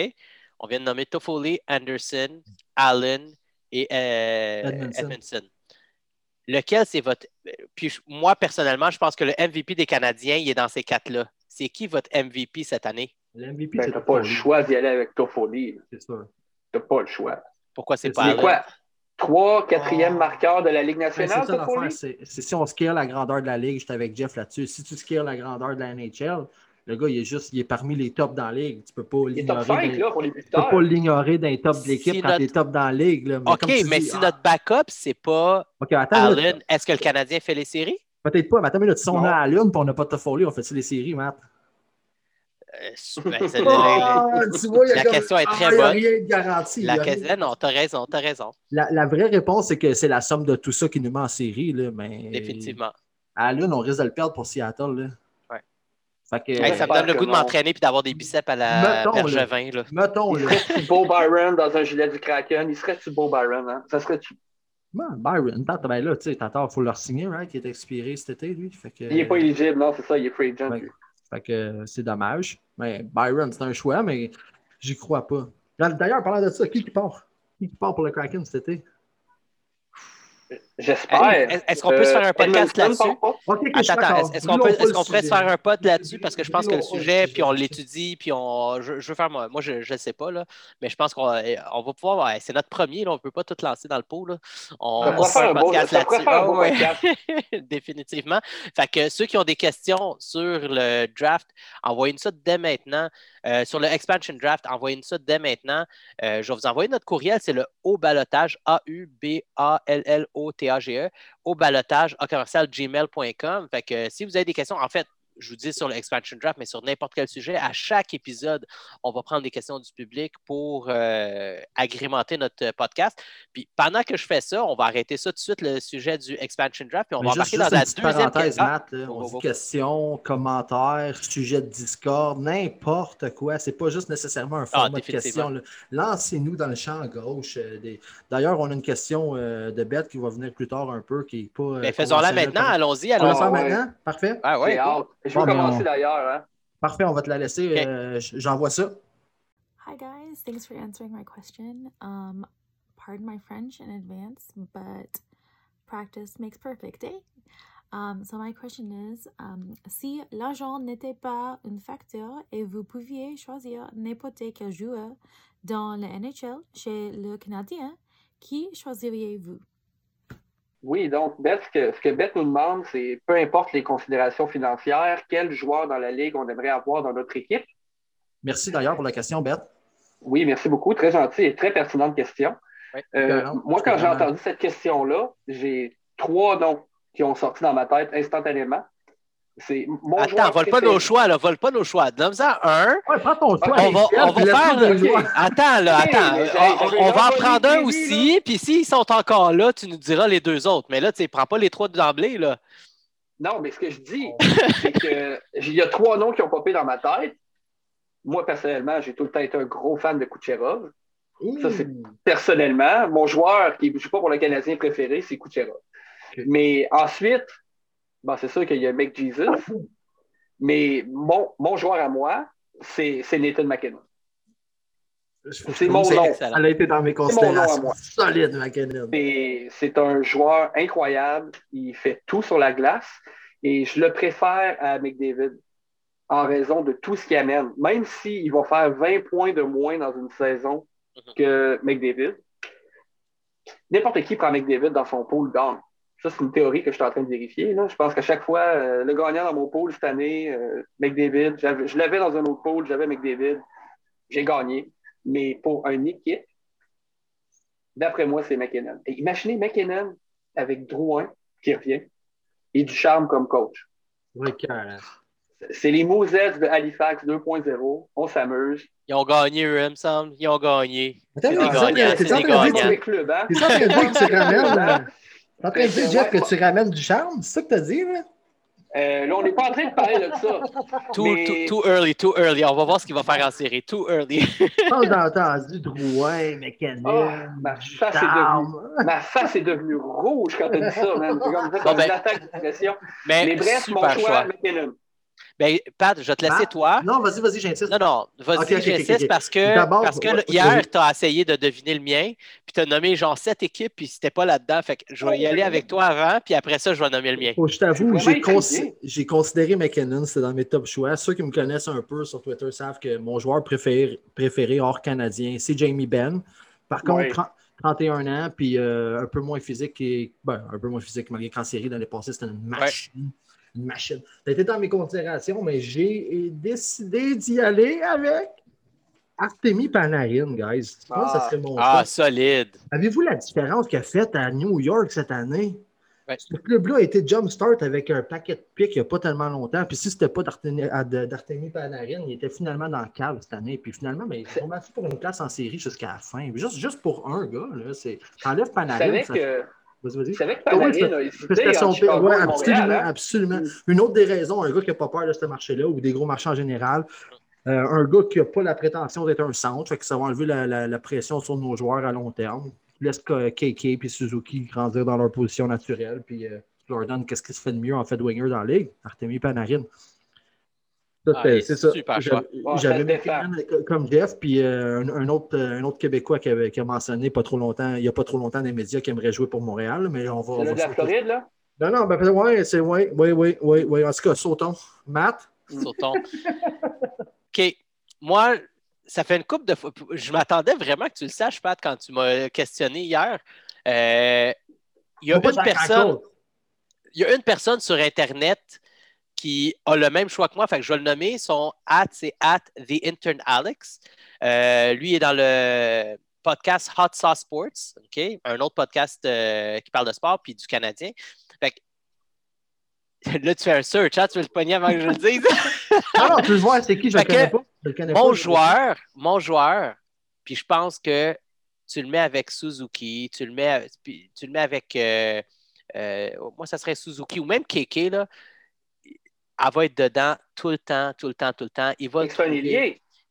On vient de nommer Toffoli, Anderson, Allen et euh, Edmondson. Edmondson. Lequel c'est votre. Puis moi, personnellement, je pense que le MVP des Canadiens, il est dans ces quatre-là. C'est qui votre MVP cette année? L'MVP, Ben, c'est t'as pas le choix d'y aller avec Toffoli. C'est sûr. T'as pas le choix. Pourquoi c'est C'est pas Il est Allen? quoi? Trois, quatrième Oh. marqueur de la Ligue Ben, c'est nationale, ça Toffoli? c'est c'est si on scale la grandeur de la ligue, j'étais avec Jeff là-dessus. Si tu scales la grandeur de la NHL, le gars, il est juste, il est parmi les tops dans la ligue. Tu peux pas Il est top l'ignorer. 5 dans- là, pour les Tu peux pas l'ignorer d'un top de l'équipe Si quand notre- tu es top dans la ligue. là. Mais OK, mais dis, si ah, notre backup, c'est pas OK, attends, là, Allen, est-ce que le Canadien fait les séries? peut-être pas, mais attends, minute, si on a Allen et on n'a pas de Toffoli, on fait-tu les séries, Matt? Euh, ben, c'est- la, [LAUGHS] Ah, vois, comme- question est très ah, a bonne. rien de garanti. il y la question- non, t'as raison, t'as raison, La, la vraie réponse, c'est que c'est la somme de tout ça qui nous met en série. Là, mais définitivement. À Allen, on risque de le perdre pour Seattle. Là. Ouais. Fait que, Hey, ça me j'espère donne le goût de m'entraîner puis d'avoir des biceps à la Mettons. Bergevin. Là. mettons, Il là, serait-tu Beau Byron dans un gilet du Kraken? Il serait-tu Beau Byron? Hein? Ça serait-tu? Byron, t'as- ben là, tu sais, il faut le signer, right, qui est expiré cet été, lui. Fait que, Il n'est pas éligible, non, c'est ça, il est free agent. Ouais. Fait que euh, c'est dommage. Mais Byron, c'est un choix, mais j'y crois pas. D'ailleurs, parlant de ça, qui qui part? Qui qui part pour le Kraken cet été? J'espère. Est-ce qu'on peut se faire un podcast Edmondson là-dessus? Attends, est-ce qu'on peut, qu'on pourrait se faire un pod là-dessus? Parce que je pense que le sujet, puis on l'étudie, puis on. Je, je veux faire moi. Moi, je ne sais pas, là. Mais je pense qu'on on va pouvoir. ouais, c'est notre premier, là. On ne peut pas tout lancer dans le pot, là. On, fait faire un podcast là-dessus. podcast. [LAUGHS] Définitivement. Fait que ceux qui ont des questions sur le draft, envoyez-nous ça dès maintenant. Euh, sur le expansion draft, envoyez-nous ça dès maintenant. Euh, je vais vous envoyer notre courriel, c'est le au balotage, A-U-B-A-L-L-O-T-A-G-E, au balotage, à commercial gmail.com. Fait que si vous avez des questions, en fait, je vous dis sur l'expansion draft, mais sur n'importe quel sujet, à chaque épisode, on va prendre des questions du public pour euh, agrémenter notre euh, podcast. Puis pendant que je fais ça, on va arrêter ça tout de suite, le sujet du expansion draft, puis on Mais va juste, embarquer juste dans une la deuxième parenthèse, question. Matt. là. On oh, dit oh. questions, commentaires, sujet de Discord, n'importe quoi. C'est pas juste nécessairement un format de Ah, questions. Lancez-nous dans le champ à gauche. euh, des- D'ailleurs, on a une question euh, de Beth qui va venir plus tard un peu, qui n'est pas. euh, Mais faisons-la maintenant, allons-y, On va faire Ah, ouais. maintenant? Parfait. Ah ouais. Je Bon, mais commencer on- d'ailleurs. Hein? Parfait, on va te la laisser. Euh, J'envoie ça. Hi guys, thanks for answering my question. Um, pardon my French in advance, but practice makes perfect, eh? Um, so my question is, um, si l'argent n'était pas un facteur et vous pouviez choisir n'importe quel joueur dans le NHL chez le Canadien, qui choisiriez-vous? Oui, donc, Beth, ce que, ce que Beth nous demande, c'est peu importe les considérations financières, quel joueur dans la Ligue on aimerait avoir dans notre équipe. Merci d'ailleurs pour la question, Beth. Oui, merci beaucoup. Très gentil et très pertinente question. Oui. Euh, moi, quand j'ai Vraiment. entendu cette question-là, j'ai trois noms qui ont sorti dans ma tête instantanément. C'est mon Attends, vole pas nos choix, là, vole pas nos choix. Donne-en un. Ouais, prends ton choix. On va, on va faire. le Attends, là, attends. On, va en prendre un aussi, puis s'ils sont encore là, tu nous diras les deux autres. Mais là, tu sais, prends pas les trois d'emblée, là. Non, mais ce que je dis, c'est que [LAUGHS] il y a trois noms qui ont popé dans ma tête. Moi, personnellement, j'ai tout le temps été un gros fan de Kucherov. Ça, c'est- Personnellement, mon joueur qui ne joue pas pour le Canadien préféré, c'est Kucherov. Mais ensuite, bon, c'est sûr qu'il y a Mec Jesus, mais mon, mon joueur à moi, c'est c'est Nathan McKinnon. C'est mon nom. excellent. Elle a été dans mes mon nom à considérations. Solide, McKinnon. C'est- C'est un joueur incroyable. Il fait tout sur la glace et je le préfère à McDavid. en raison de tout ce qu'il amène. Même s'il va faire 20 points de moins dans une saison que McDavid, n'importe qui prend McDavid dans son pool gagne. Ça, c'est une théorie que je suis en train de vérifier. Là. Je pense qu'à chaque fois, euh, le gagnant dans mon pool cette année, euh, McDavid, je l'avais dans un autre pool, j'avais McDavid, j'ai gagné. Mais pour une équipe, d'après moi, c'est McKinnon. Et imaginez McKinnon avec Drouin qui revient et du charme comme coach. Carrément. C'est les Mosets de Halifax 2.0. On s'amuse. Ils ont gagné, eux, il me semble. Ils ont gagné. C'est des gagnants, c'est des train de dire gagnants. T'es en train de dire tu Ouais. Jeff, que tu ramènes du charme? C'est ça que t'as dit, là? Euh, là, on n'est pas en train de parler de ça. Too, Mais- too, too early, too early. On va voir ce qu'il va faire en série. Too early. J'ai entendu Drouin, McKinnon, Ah, ma face. Ma face est devenue rouge quand t'as dit ça, man. C'est comme ça, Bon, ben, une attaque de pression. Mais, Mais bref, mon super choix, choix. McKinnon. Ben, Pat, je vais te laisser, Ah, toi. Non, vas-y, vas-y, j'insiste. Non, non, vas-y, j'insiste parce que, parce que hier, tu as essayé de deviner le mien, puis tu as nommé genre sept équipes, puis c'était pas là-dedans. Fait que je vais y aller avec toi avant, puis après ça, je vais nommer le mien. Que je t'avoue, j'ai considéré McKinnon, c'était dans mes top choix. Ceux qui me connaissent un peu sur Twitter savent que mon joueur préféré, préféré hors canadien, c'est Jamie Benn. Par contre, Ouais. 30 31 ans, puis euh, un peu moins physique, et, ben, un peu moins physique, malgré qu'en série, l'année passée, c'était une machine. Machine. Ça a été dans mes considérations, mais j'ai décidé d'y aller avec Artemi Panarin, guys. Je pense que ça Ah. serait mon Ah, choix. solide. Avez-vous la différence qu'il a faite à New York cette année? Ouais. Ce club-là a été jumpstart avec un paquet de pics il n'y a pas tellement longtemps. Puis si c'était pas d'Artemi Panarin, il était finalement dans le cave cette année. Puis finalement, ben, ils ont battu pour une place en série jusqu'à la fin. Juste, juste pour un gars, là, c'est. T'enlèves Je Panarin. savais ça- que, Vas-y, vas-y. je savais que Ah Panarin a hésité son Ouais, absolument, hein. absolument. Une autre des raisons, un gars qui n'a pas peur de ce marché-là ou des gros marchés en général. Euh, un gars qui n'a pas la prétention d'être un centre, fait que ça va enlever la, la- la pression sur nos joueurs à long terme. Laisse KK et Suzuki grandir dans leur position naturelle. Puis euh, leur donne qu'est-ce qui se fait de mieux en fait de winger dans la ligue. Artemi Panarin. Ah, c'est- ça. super J'avais- McKinnon co- comme Jeff, puis euh, un, un autre, euh, un autre Québécois qui, avait- qui a mentionné pas trop longtemps, il n'y a pas trop longtemps dans les médias qui aimerait jouer pour Montréal, mais on va. C'est de la. Floride, là? Non, non, ben, ouais, c'est oui, oui, oui, oui, oui. En tout cas, sautons. Matt? Sautons. OK. Moi, ça fait une coupe de fois. Je m'attendais vraiment que tu le saches, Pat, quand tu m'as questionné hier. Euh, Il y a Faut une personne. Il y a une personne sur Internet qui a le même choix que moi, fait que je vais le nommer. Son at, c'est at The Intern Alex. Euh, lui est dans le podcast Hot Sauce Sports, un autre podcast euh, qui parle de sport puis du Canadien. Fait que, [LAUGHS] là, tu fais un search, hein? tu veux le pogner avant que je le dise? [LAUGHS] Ah non, tu veux voir, c'est qui? Je le connais pas. Je le connais mon pas. joueur, mon joueur, puis je pense que tu le mets avec Suzuki, tu le mets, tu le mets avec, euh, euh, moi, ça serait Suzuki ou même Keke, là. Elle va être dedans tout le temps, tout le temps, tout le temps. Il va le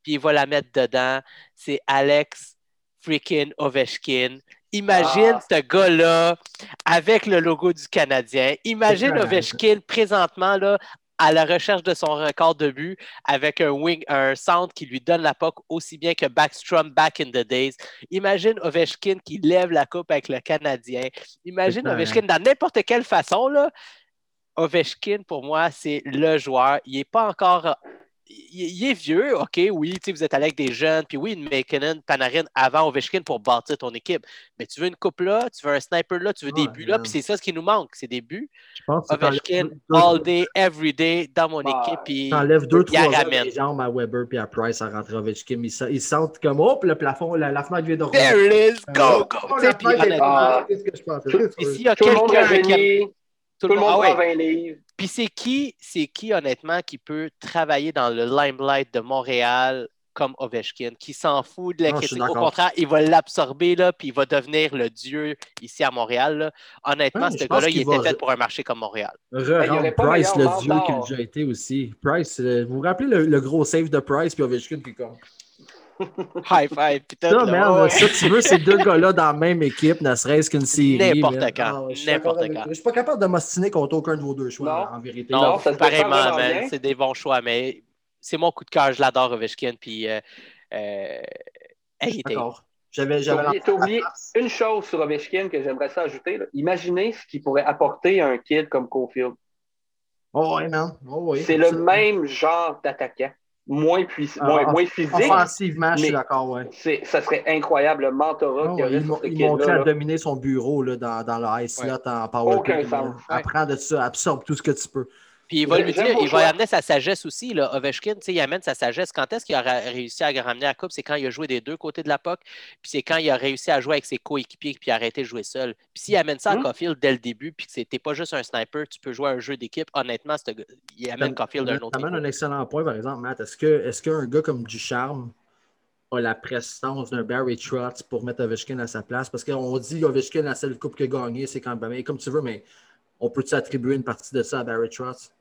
puis il va la mettre dedans. C'est Alex freaking Ovechkin. Imagine Ah. ce gars-là avec le logo du Canadien. Imagine Ovechkin présentement là, à la recherche de son record de but avec un wing, un centre qui lui donne la puck aussi bien que Backstrom back in the days. Imagine Ovechkin qui lève la coupe avec le Canadien. Imagine Ovechkin dans n'importe quelle façon. Là. Ovechkin, pour moi, c'est le joueur. Il n'est pas encore. Il, il est vieux, OK, oui, tu sais, vous êtes allé avec des jeunes, puis oui, une McKinnon, Panarin avant Ovechkin pour bâtir ton équipe. Mais tu veux une coupe là, tu veux un sniper là, tu veux des Ouais, buts là, puis c'est ça ce qui nous manque, c'est des buts. Je pense que Ovechkin, all day, every day, dans mon Bah, équipe. Puis T'enlèves deux, il trois ramène. des jambes à Weber puis à Price à rentrer Ovechkin. Ils, se- ils sentent comme, oh, puis le plafond, la, la fenêtre vient de. There it is, go, go! Oh, sais, la puis fenêtre est honnêtement. Qu'est-ce que je pense? puis s'il y a quelqu'un qui a- rajeunit. Tout le monde ah ouais. prend 20 livres. Puis c'est qui, c'est qui, honnêtement, qui peut travailler dans le limelight de Montréal comme Ovechkin, qui s'en fout de la Non, critique? Au contraire, il va l'absorber, là, puis il va devenir le dieu ici à Montréal. là. Honnêtement, Ouais, ce pense il qu'il était fait pour un marché comme Montréal. Ben, Re-rendre pas Price, le dieu qu'il a déjà été aussi. Price, euh, vous vous rappelez le, le gros save de Price puis Ovechkin qui est comme. High five, Ça, là, merde, ça, tu veux ces deux gars-là dans la même équipe, ne serait-ce qu'une série. N'importe quand, Ah n'importe quand. Je suis pas capable de m'ostiner contre aucun de vos deux choix, Non. en vérité. Non, Non, ça pareillement, man, c'est des bons choix, mais c'est mon coup de cœur, je l'adore, Ovechkin, puis euh, euh, d'accord. J'avais, oublié, une chose sur Ovechkin que j'aimerais ça ajouter. là. Imaginez ce qu'il pourrait apporter à un kid comme Cofield. Oh, ouais, man. Oh, oui. C'est le même genre d'attaquant. Moins, puis- Ah, moins, off- moins physique. Offensivement, je suis mais- d'accord, ouais. C'est- Ça serait incroyable, le mentorat Ah qu'il y aurait il, sur mo- ce il montait à dominer son bureau là, dans, dans le high slot en power Aucun sens. Apprends de ça, absorbe tout ce que tu peux. Puis il va lui dire, il va amener sa sagesse aussi. Là. Ovechkin, tu sais, il amène sa sagesse. Quand est-ce qu'il a réussi à ramener la coupe? C'est quand il a joué des deux côtés de la POC, puis c'est quand il a réussi à jouer avec ses coéquipiers puis arrêter de jouer seul. Puis s'il amène ça à Hmm. Caulfield dès le début, puis que c'était pas juste un sniper, tu peux jouer à un jeu d'équipe, honnêtement, il amène Caulfield d'un autre Ça amène un excellent point, par exemple, Matt. Est-ce qu'un gars comme Ducharme a la prestance d'un Barry Trotz pour mettre Ovechkin à sa place? Parce qu'on dit Ovechkin, la seule coupe qu'il a gagnée, c'est quand même comme tu veux, mais on peut-tu attribuer une partie de ça à Barry Trotz?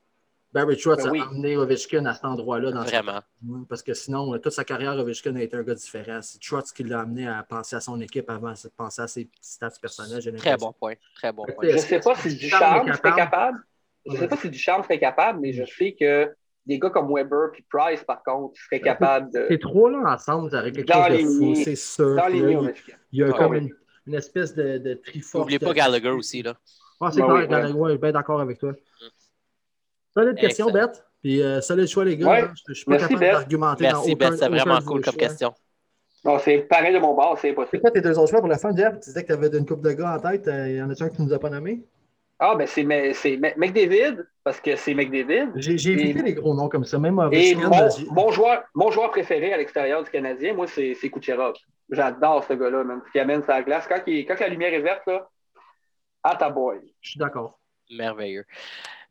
Barry Trotz Ben oui. a amené Ovechkin à cet endroit-là dans Vraiment. Oui, Parce que sinon, euh, toute sa carrière, Ovechkin a été un gars différent. C'est Trotz qui l'a amené à penser à son équipe avant de penser à ses stats personnels. Très bon point. Très bon point. Je sais pas si Ducharme est serait capable? capable. Je sais pas si Ducharme serait capable, mais je sais que des gars comme Weber et Price, par contre, seraient capables de. Ces trois-là ensemble, ça aurait quelque Dans chose de les fou, c'est sûr. Dans les Là, lignes, il, y a Ah comme oui. une, une espèce de, de triforce. N'oubliez pas Gallagher aussi. Là. Ah, c'est Ben clair, oui, Gallagher, ouais, je suis bien d'accord avec toi. Solide question. Beth. Puis euh, solide choix, les gars. Ouais. là. Je je suis pas capable d'argumenter dans Merci, aucun, Beth. C'est vraiment de vos cool comme choix. question. Non, c'est pareil de mon bord, c'est C'est impossible. quoi tes deux autres choix pour la fin, Jeff? Tu disais que tu avais une coupe de gars en tête. Euh, Il y en a un que tu nous as pas nommé? Ah, ben c'est c'est McDavid, parce que c'est McDavid. J'ai j'ai Et- évité les gros noms comme ça. Même Et Ovechkin, mon, joueur, mon joueur préféré à l'extérieur du Canadien, moi, c'est c'est Kucherov. J'adore ce gars-là, même. Ce qui amène sa glace. Quand, il- quand la lumière est verte, là, à ta boy. je suis d'accord. Merveilleux.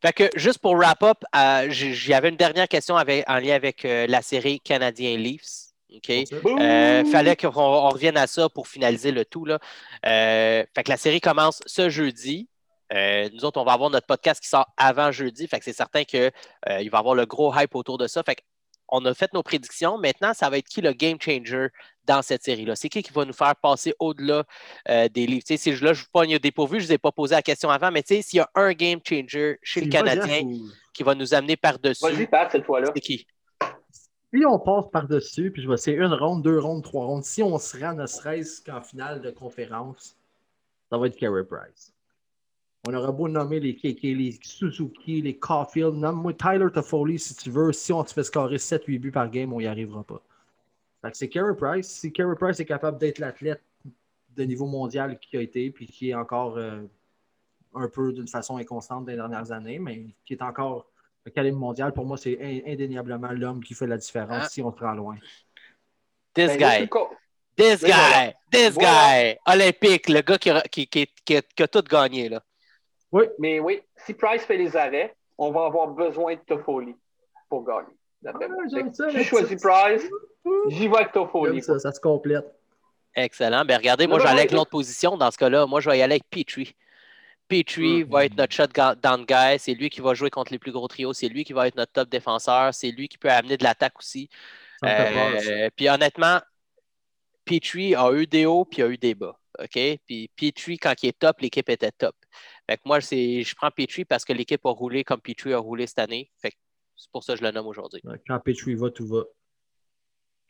Fait que juste pour wrap up, euh, j'avais une dernière question avec- en lien avec euh, la série Canadien Leafs. OK? Euh, fallait qu'on on revienne à ça pour finaliser le tout. Là. Euh, fait que la série commence ce jeudi. Euh, nous autres, on va avoir notre podcast qui sort avant jeudi. Fait que c'est certain qu'il va y avoir le gros hype autour de ça. Fait on a fait nos prédictions. Maintenant, ça va être qui le game changer dans cette série-là? C'est qui qui va nous faire passer au-delà euh, des livres? Si je, là, je vous pogne au dépourvu, je ne vous ai pas posé la question avant, mais s'il y a un game changer chez le Canadien ou- qui va nous amener Vas-y, par-dessus, Pat, cette fois-là. c'est qui? Si on passe par-dessus, puis je vais essayer une ronde, deux rondes, trois rondes, si on se rend ne serait-ce qu'en finale de conférence, ça va être Carey Price. On aura beau nommer les KK, les Suzuki, les Caulfield, nomme-moi Tyler Toffoli si tu veux. Si on te fait scorer 7-8 buts par game, on n'y arrivera pas. Fait que c'est Carey Price. Si Carey Price est capable d'être l'athlète de niveau mondial qui a été, puis qui est encore euh, un peu d'une façon inconstante dans les dernières années, mais qui est encore le calibre mondial, pour moi, c'est in- indéniablement l'homme qui fait la différence Ah. si on se rend loin. This Ben, guy. This guy, voilà. this Voilà. guy, olympique, le gars qui, a- qui, qui, qui a- qui a tout gagné. Là. Oui, Mais oui, si Price fait les arrêts, on va avoir besoin de Toffoli pour gagner. Ah, J'ai choisi Price, j'y vais avec Toffoli. ça, ça se complète. Excellent. Ben regardez, moi, j'allais avec l'autre position dans ce cas-là. Moi, je vais y aller avec Petrie. Petrie Mm. va être notre shutdown guy. C'est lui qui va jouer contre les plus gros trios. C'est lui qui va être notre top défenseur. C'est lui qui peut amener de l'attaque aussi. Euh, puis honnêtement, Petrie a eu des hauts puis a eu des bas. OK? Puis Petrie, quand il est top, l'équipe était top. Fait que moi, c'est, je prends Petrie parce que l'équipe a roulé comme Petrie a roulé cette année. Fait que c'est pour ça que je le nomme aujourd'hui. Quand Petrie va, tout va.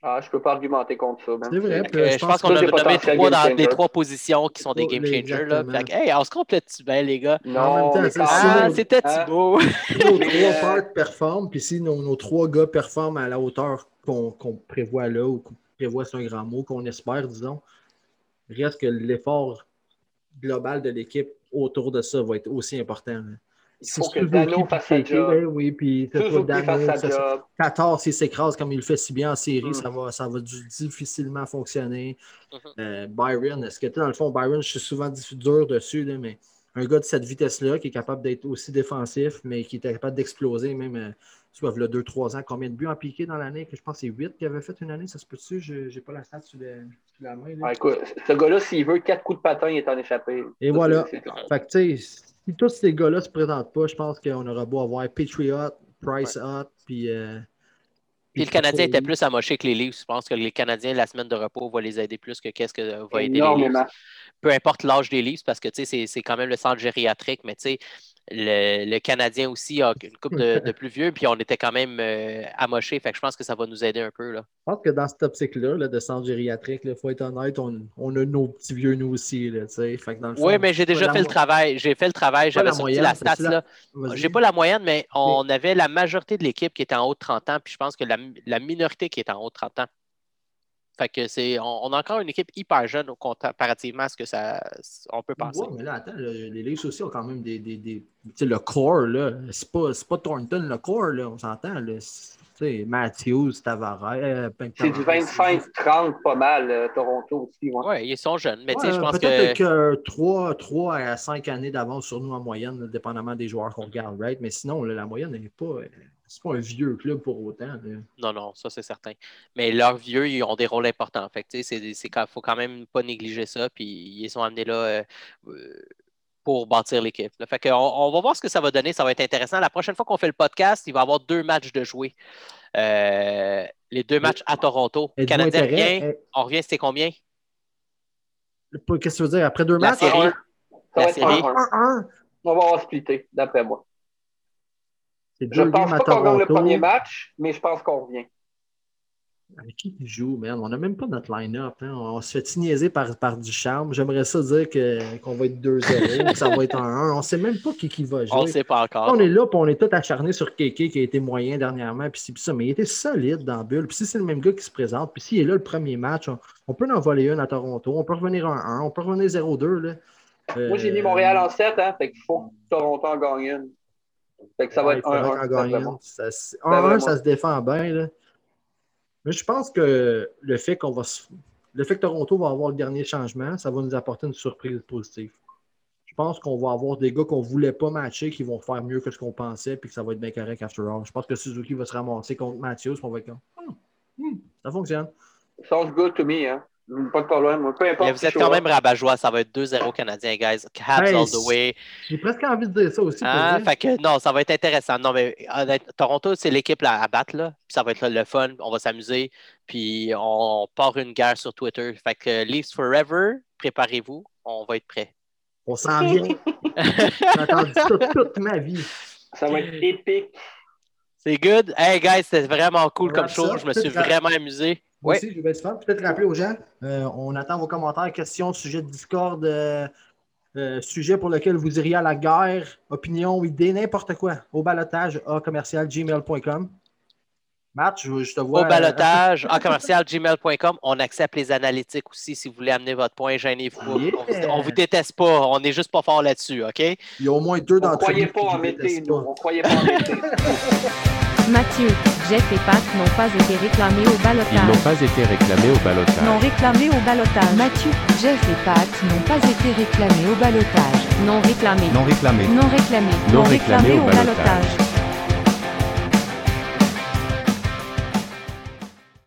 Ah, je peux pas argumenter contre ça. C'est vrai. Que, Euh, je pense qu'on a nommé trois dans les trois positions qui sont des Oh, game changers. Là. Fait que, hey, on se complète-tu bien, les gars? En Non. Ah, c'était hein? Thibaut! Si [LAUGHS] nos trois euh, parts performent, puis si nos, nos trois gars performent à la hauteur qu'on qu'on prévoit là, ou qu'on prévoit, c'est un grand mot, qu'on espère, disons, reste que l'effort global de l'équipe autour de ça va être aussi important. là. Il Si faut que Dano fasse sa job. ouais, oui, puis c'est pas Suzuki Dano, fasse sa ça- ça- job. Tatar, s'il s'écrase comme il le fait si bien en série, Mm. ça, va, ça va du- difficilement fonctionner. Mhm. Euh, Byron, est-ce que tu dans le fond, Byron, je suis souvent dur dessus, là, mais un gars de cette vitesse-là qui est capable d'être aussi défensif, mais qui est capable d'exploser, même, euh, soit le 2-3 ans, combien de buts en piqué dans l'année? Que je pense que c'est 8 qu'il avait fait une année, ça se peut-tu? Je n'ai pas la stat sur, la main. là. Ah, écoute, ce gars-là, s'il veut quatre coups de patin, il est en échappé. Et Ça, voilà. c'est- c'est clair. Fait que, tu sais, si tous ces gars-là se présentent pas, je pense qu'on aura beau avoir Patriot, Price Hot, puis. euh, Puis le Canadien était plus amoché que les Leafs. Je pense que les Canadiens, la semaine de repos, va les aider plus que qu'est-ce que va aider les Leafs. Énormément. Peu importe l'âge des Leafs, parce que c'est quand même le centre gériatrique, mais tu sais, le, le Canadien aussi a une coupe de, de plus vieux, puis on était quand même euh, amochés. Fait que je pense que ça va nous aider un peu. Là. Je pense que dans cette optique-là, là, de centre gériatrique, il faut être honnête, on, on a nos petits vieux nous aussi. Là, tu sais. fait que dans le fond, Oui, mais j'ai déjà fait le travail. J'ai fait le travail, j'avais sorti moyenne, la c'est stat. la- Là. J'ai pas la moyenne, mais on avait la majorité de l'équipe qui était en haut de 30 ans, puis je pense que la, la minorité qui est en haut de 30 ans. Fait que c'est. On, on a encore une équipe hyper jeune au comparativement à ce que ça on peut penser. Ouais, mais là, attends, le- les Leafs aussi ont quand même des. des, des- tu sais, le core, là. C'est pas, c'est pas Thornton, le core, là. On s'entend, Matthews, Tavares. euh, C'est du Tavares, 25-30 pas mal, euh, Toronto aussi. ouais. Oui, ils sont jeunes, mais tu sais, Ouais, je pense peut-être que. que 3, 3 à 5 années d'avance sur nous en moyenne, là, dépendamment des joueurs qu'on regarde, right? Mais sinon, là, la moyenne n'est pas. C'est pas un vieux club pour autant. Non, non, ça c'est certain. Mais leurs vieux, ils ont des rôles importants. Fait que, tu sais, c'est, c'est quand- faut quand même pas négliger ça. Puis ils sont amenés là euh, euh, pour bâtir l'équipe. là. Fait que on, on va voir ce que ça va donner. Ça va être intéressant. La prochaine fois qu'on fait le podcast, il va y avoir deux matchs de jouer. Euh, les deux matchs à Toronto. Êtes-vous Canadien intérêt- revient. On revient, c'était combien? Qu'est-ce que tu veux dire? Après deux La matchs? série. Ça La va être série. 1-1. 1-1. On va avoir splitté, d'après moi. C'est Je pense pas qu'on gagne le premier match, mais je pense qu'on revient. Avec qui qui joue, man? On n'a même pas notre line-up. hein. On se fait niaiser par, par du charme? J'aimerais ça dire que- qu'on va être 2-0, [LAUGHS] que ça va être un 1. On ne sait même pas qui, qui va jouer. On ne sait pas encore. On est là, puis on est tout acharné sur Kéké qui a été moyen dernièrement, puis ça, mais il était solide dans la bulle. Puis si c'est le même gars qui se présente, puis s'il est là le premier match, on, on peut en voler une à Toronto, on peut revenir à 1-1, on peut revenir 0-2. là. Moi, j'ai mis Euh, Montréal en 7, hein, fait qu'il faut que Toronto en gagne une. Fait que ça va être il faudrait 1-1. qu'en gagne d'après une. moi. Ça se- D'après 1-1, moi. ça se défend bien. là. Mais je pense que le fait qu'on va le fait que Toronto va avoir le dernier changement, ça va nous apporter une surprise positive. Je pense qu'on va avoir des gars qu'on ne voulait pas matcher qui vont faire mieux que ce qu'on pensait puis que ça va être bien correct after all. Je pense que Suzuki va se ramasser contre Matthews on va être comme Ah, hmm, ça fonctionne. Sounds good to me, hein. Pas de problème. Peu importe. Mais vous êtes quand up. même rabat-joie. Ça va être 2-0 Canadien, guys. Habs Hey, all the way. J'ai presque envie de dire ça aussi. Ah, dire. fait que non, ça va être intéressant. Non, mais honnête- Toronto, c'est l'équipe à battre, là. Puis ça va être le fun. On va s'amuser. Puis on part une guerre sur Twitter. Fait que Leafs Forever, préparez-vous. On va être prêts. On s'en vient. [LAUGHS] J'ai entendu ça toute ma vie. Ça va être épique. C'est good. Hey, guys, c'était vraiment cool comme show. ça. Je me suis vraiment amusé. Ouais. aussi, je vais. Peut-être rappeler aux gens, euh, on attend vos commentaires, questions, sujets de Discord, euh, euh, sujets pour lesquels vous iriez à la guerre, opinions, idées, n'importe quoi. Au balotage, à commercial gmail.com. Matt, je, je te vois. Au balotage, en commercial gmail.com. On accepte les analytiques aussi si vous voulez amener votre point. Gênez-vous. Yeah. On, vous, on vous déteste pas. On est juste pas fort là-dessus, OK? Il y a au moins deux On d'entre croyait pas en vous mété, nous. pas. On croyait pas en mété. [LAUGHS] Mathieu, Jeff et Pat n'ont pas été réclamés au Ils n'ont balotage. pas été réclamés au Non balotage. réclamés au balotage. Mathieu, Jeff et Pat n'ont pas été réclamés au balotage. Non réclamés. Non réclamés. Non réclamés. Non réclamés au au balotage. balotage.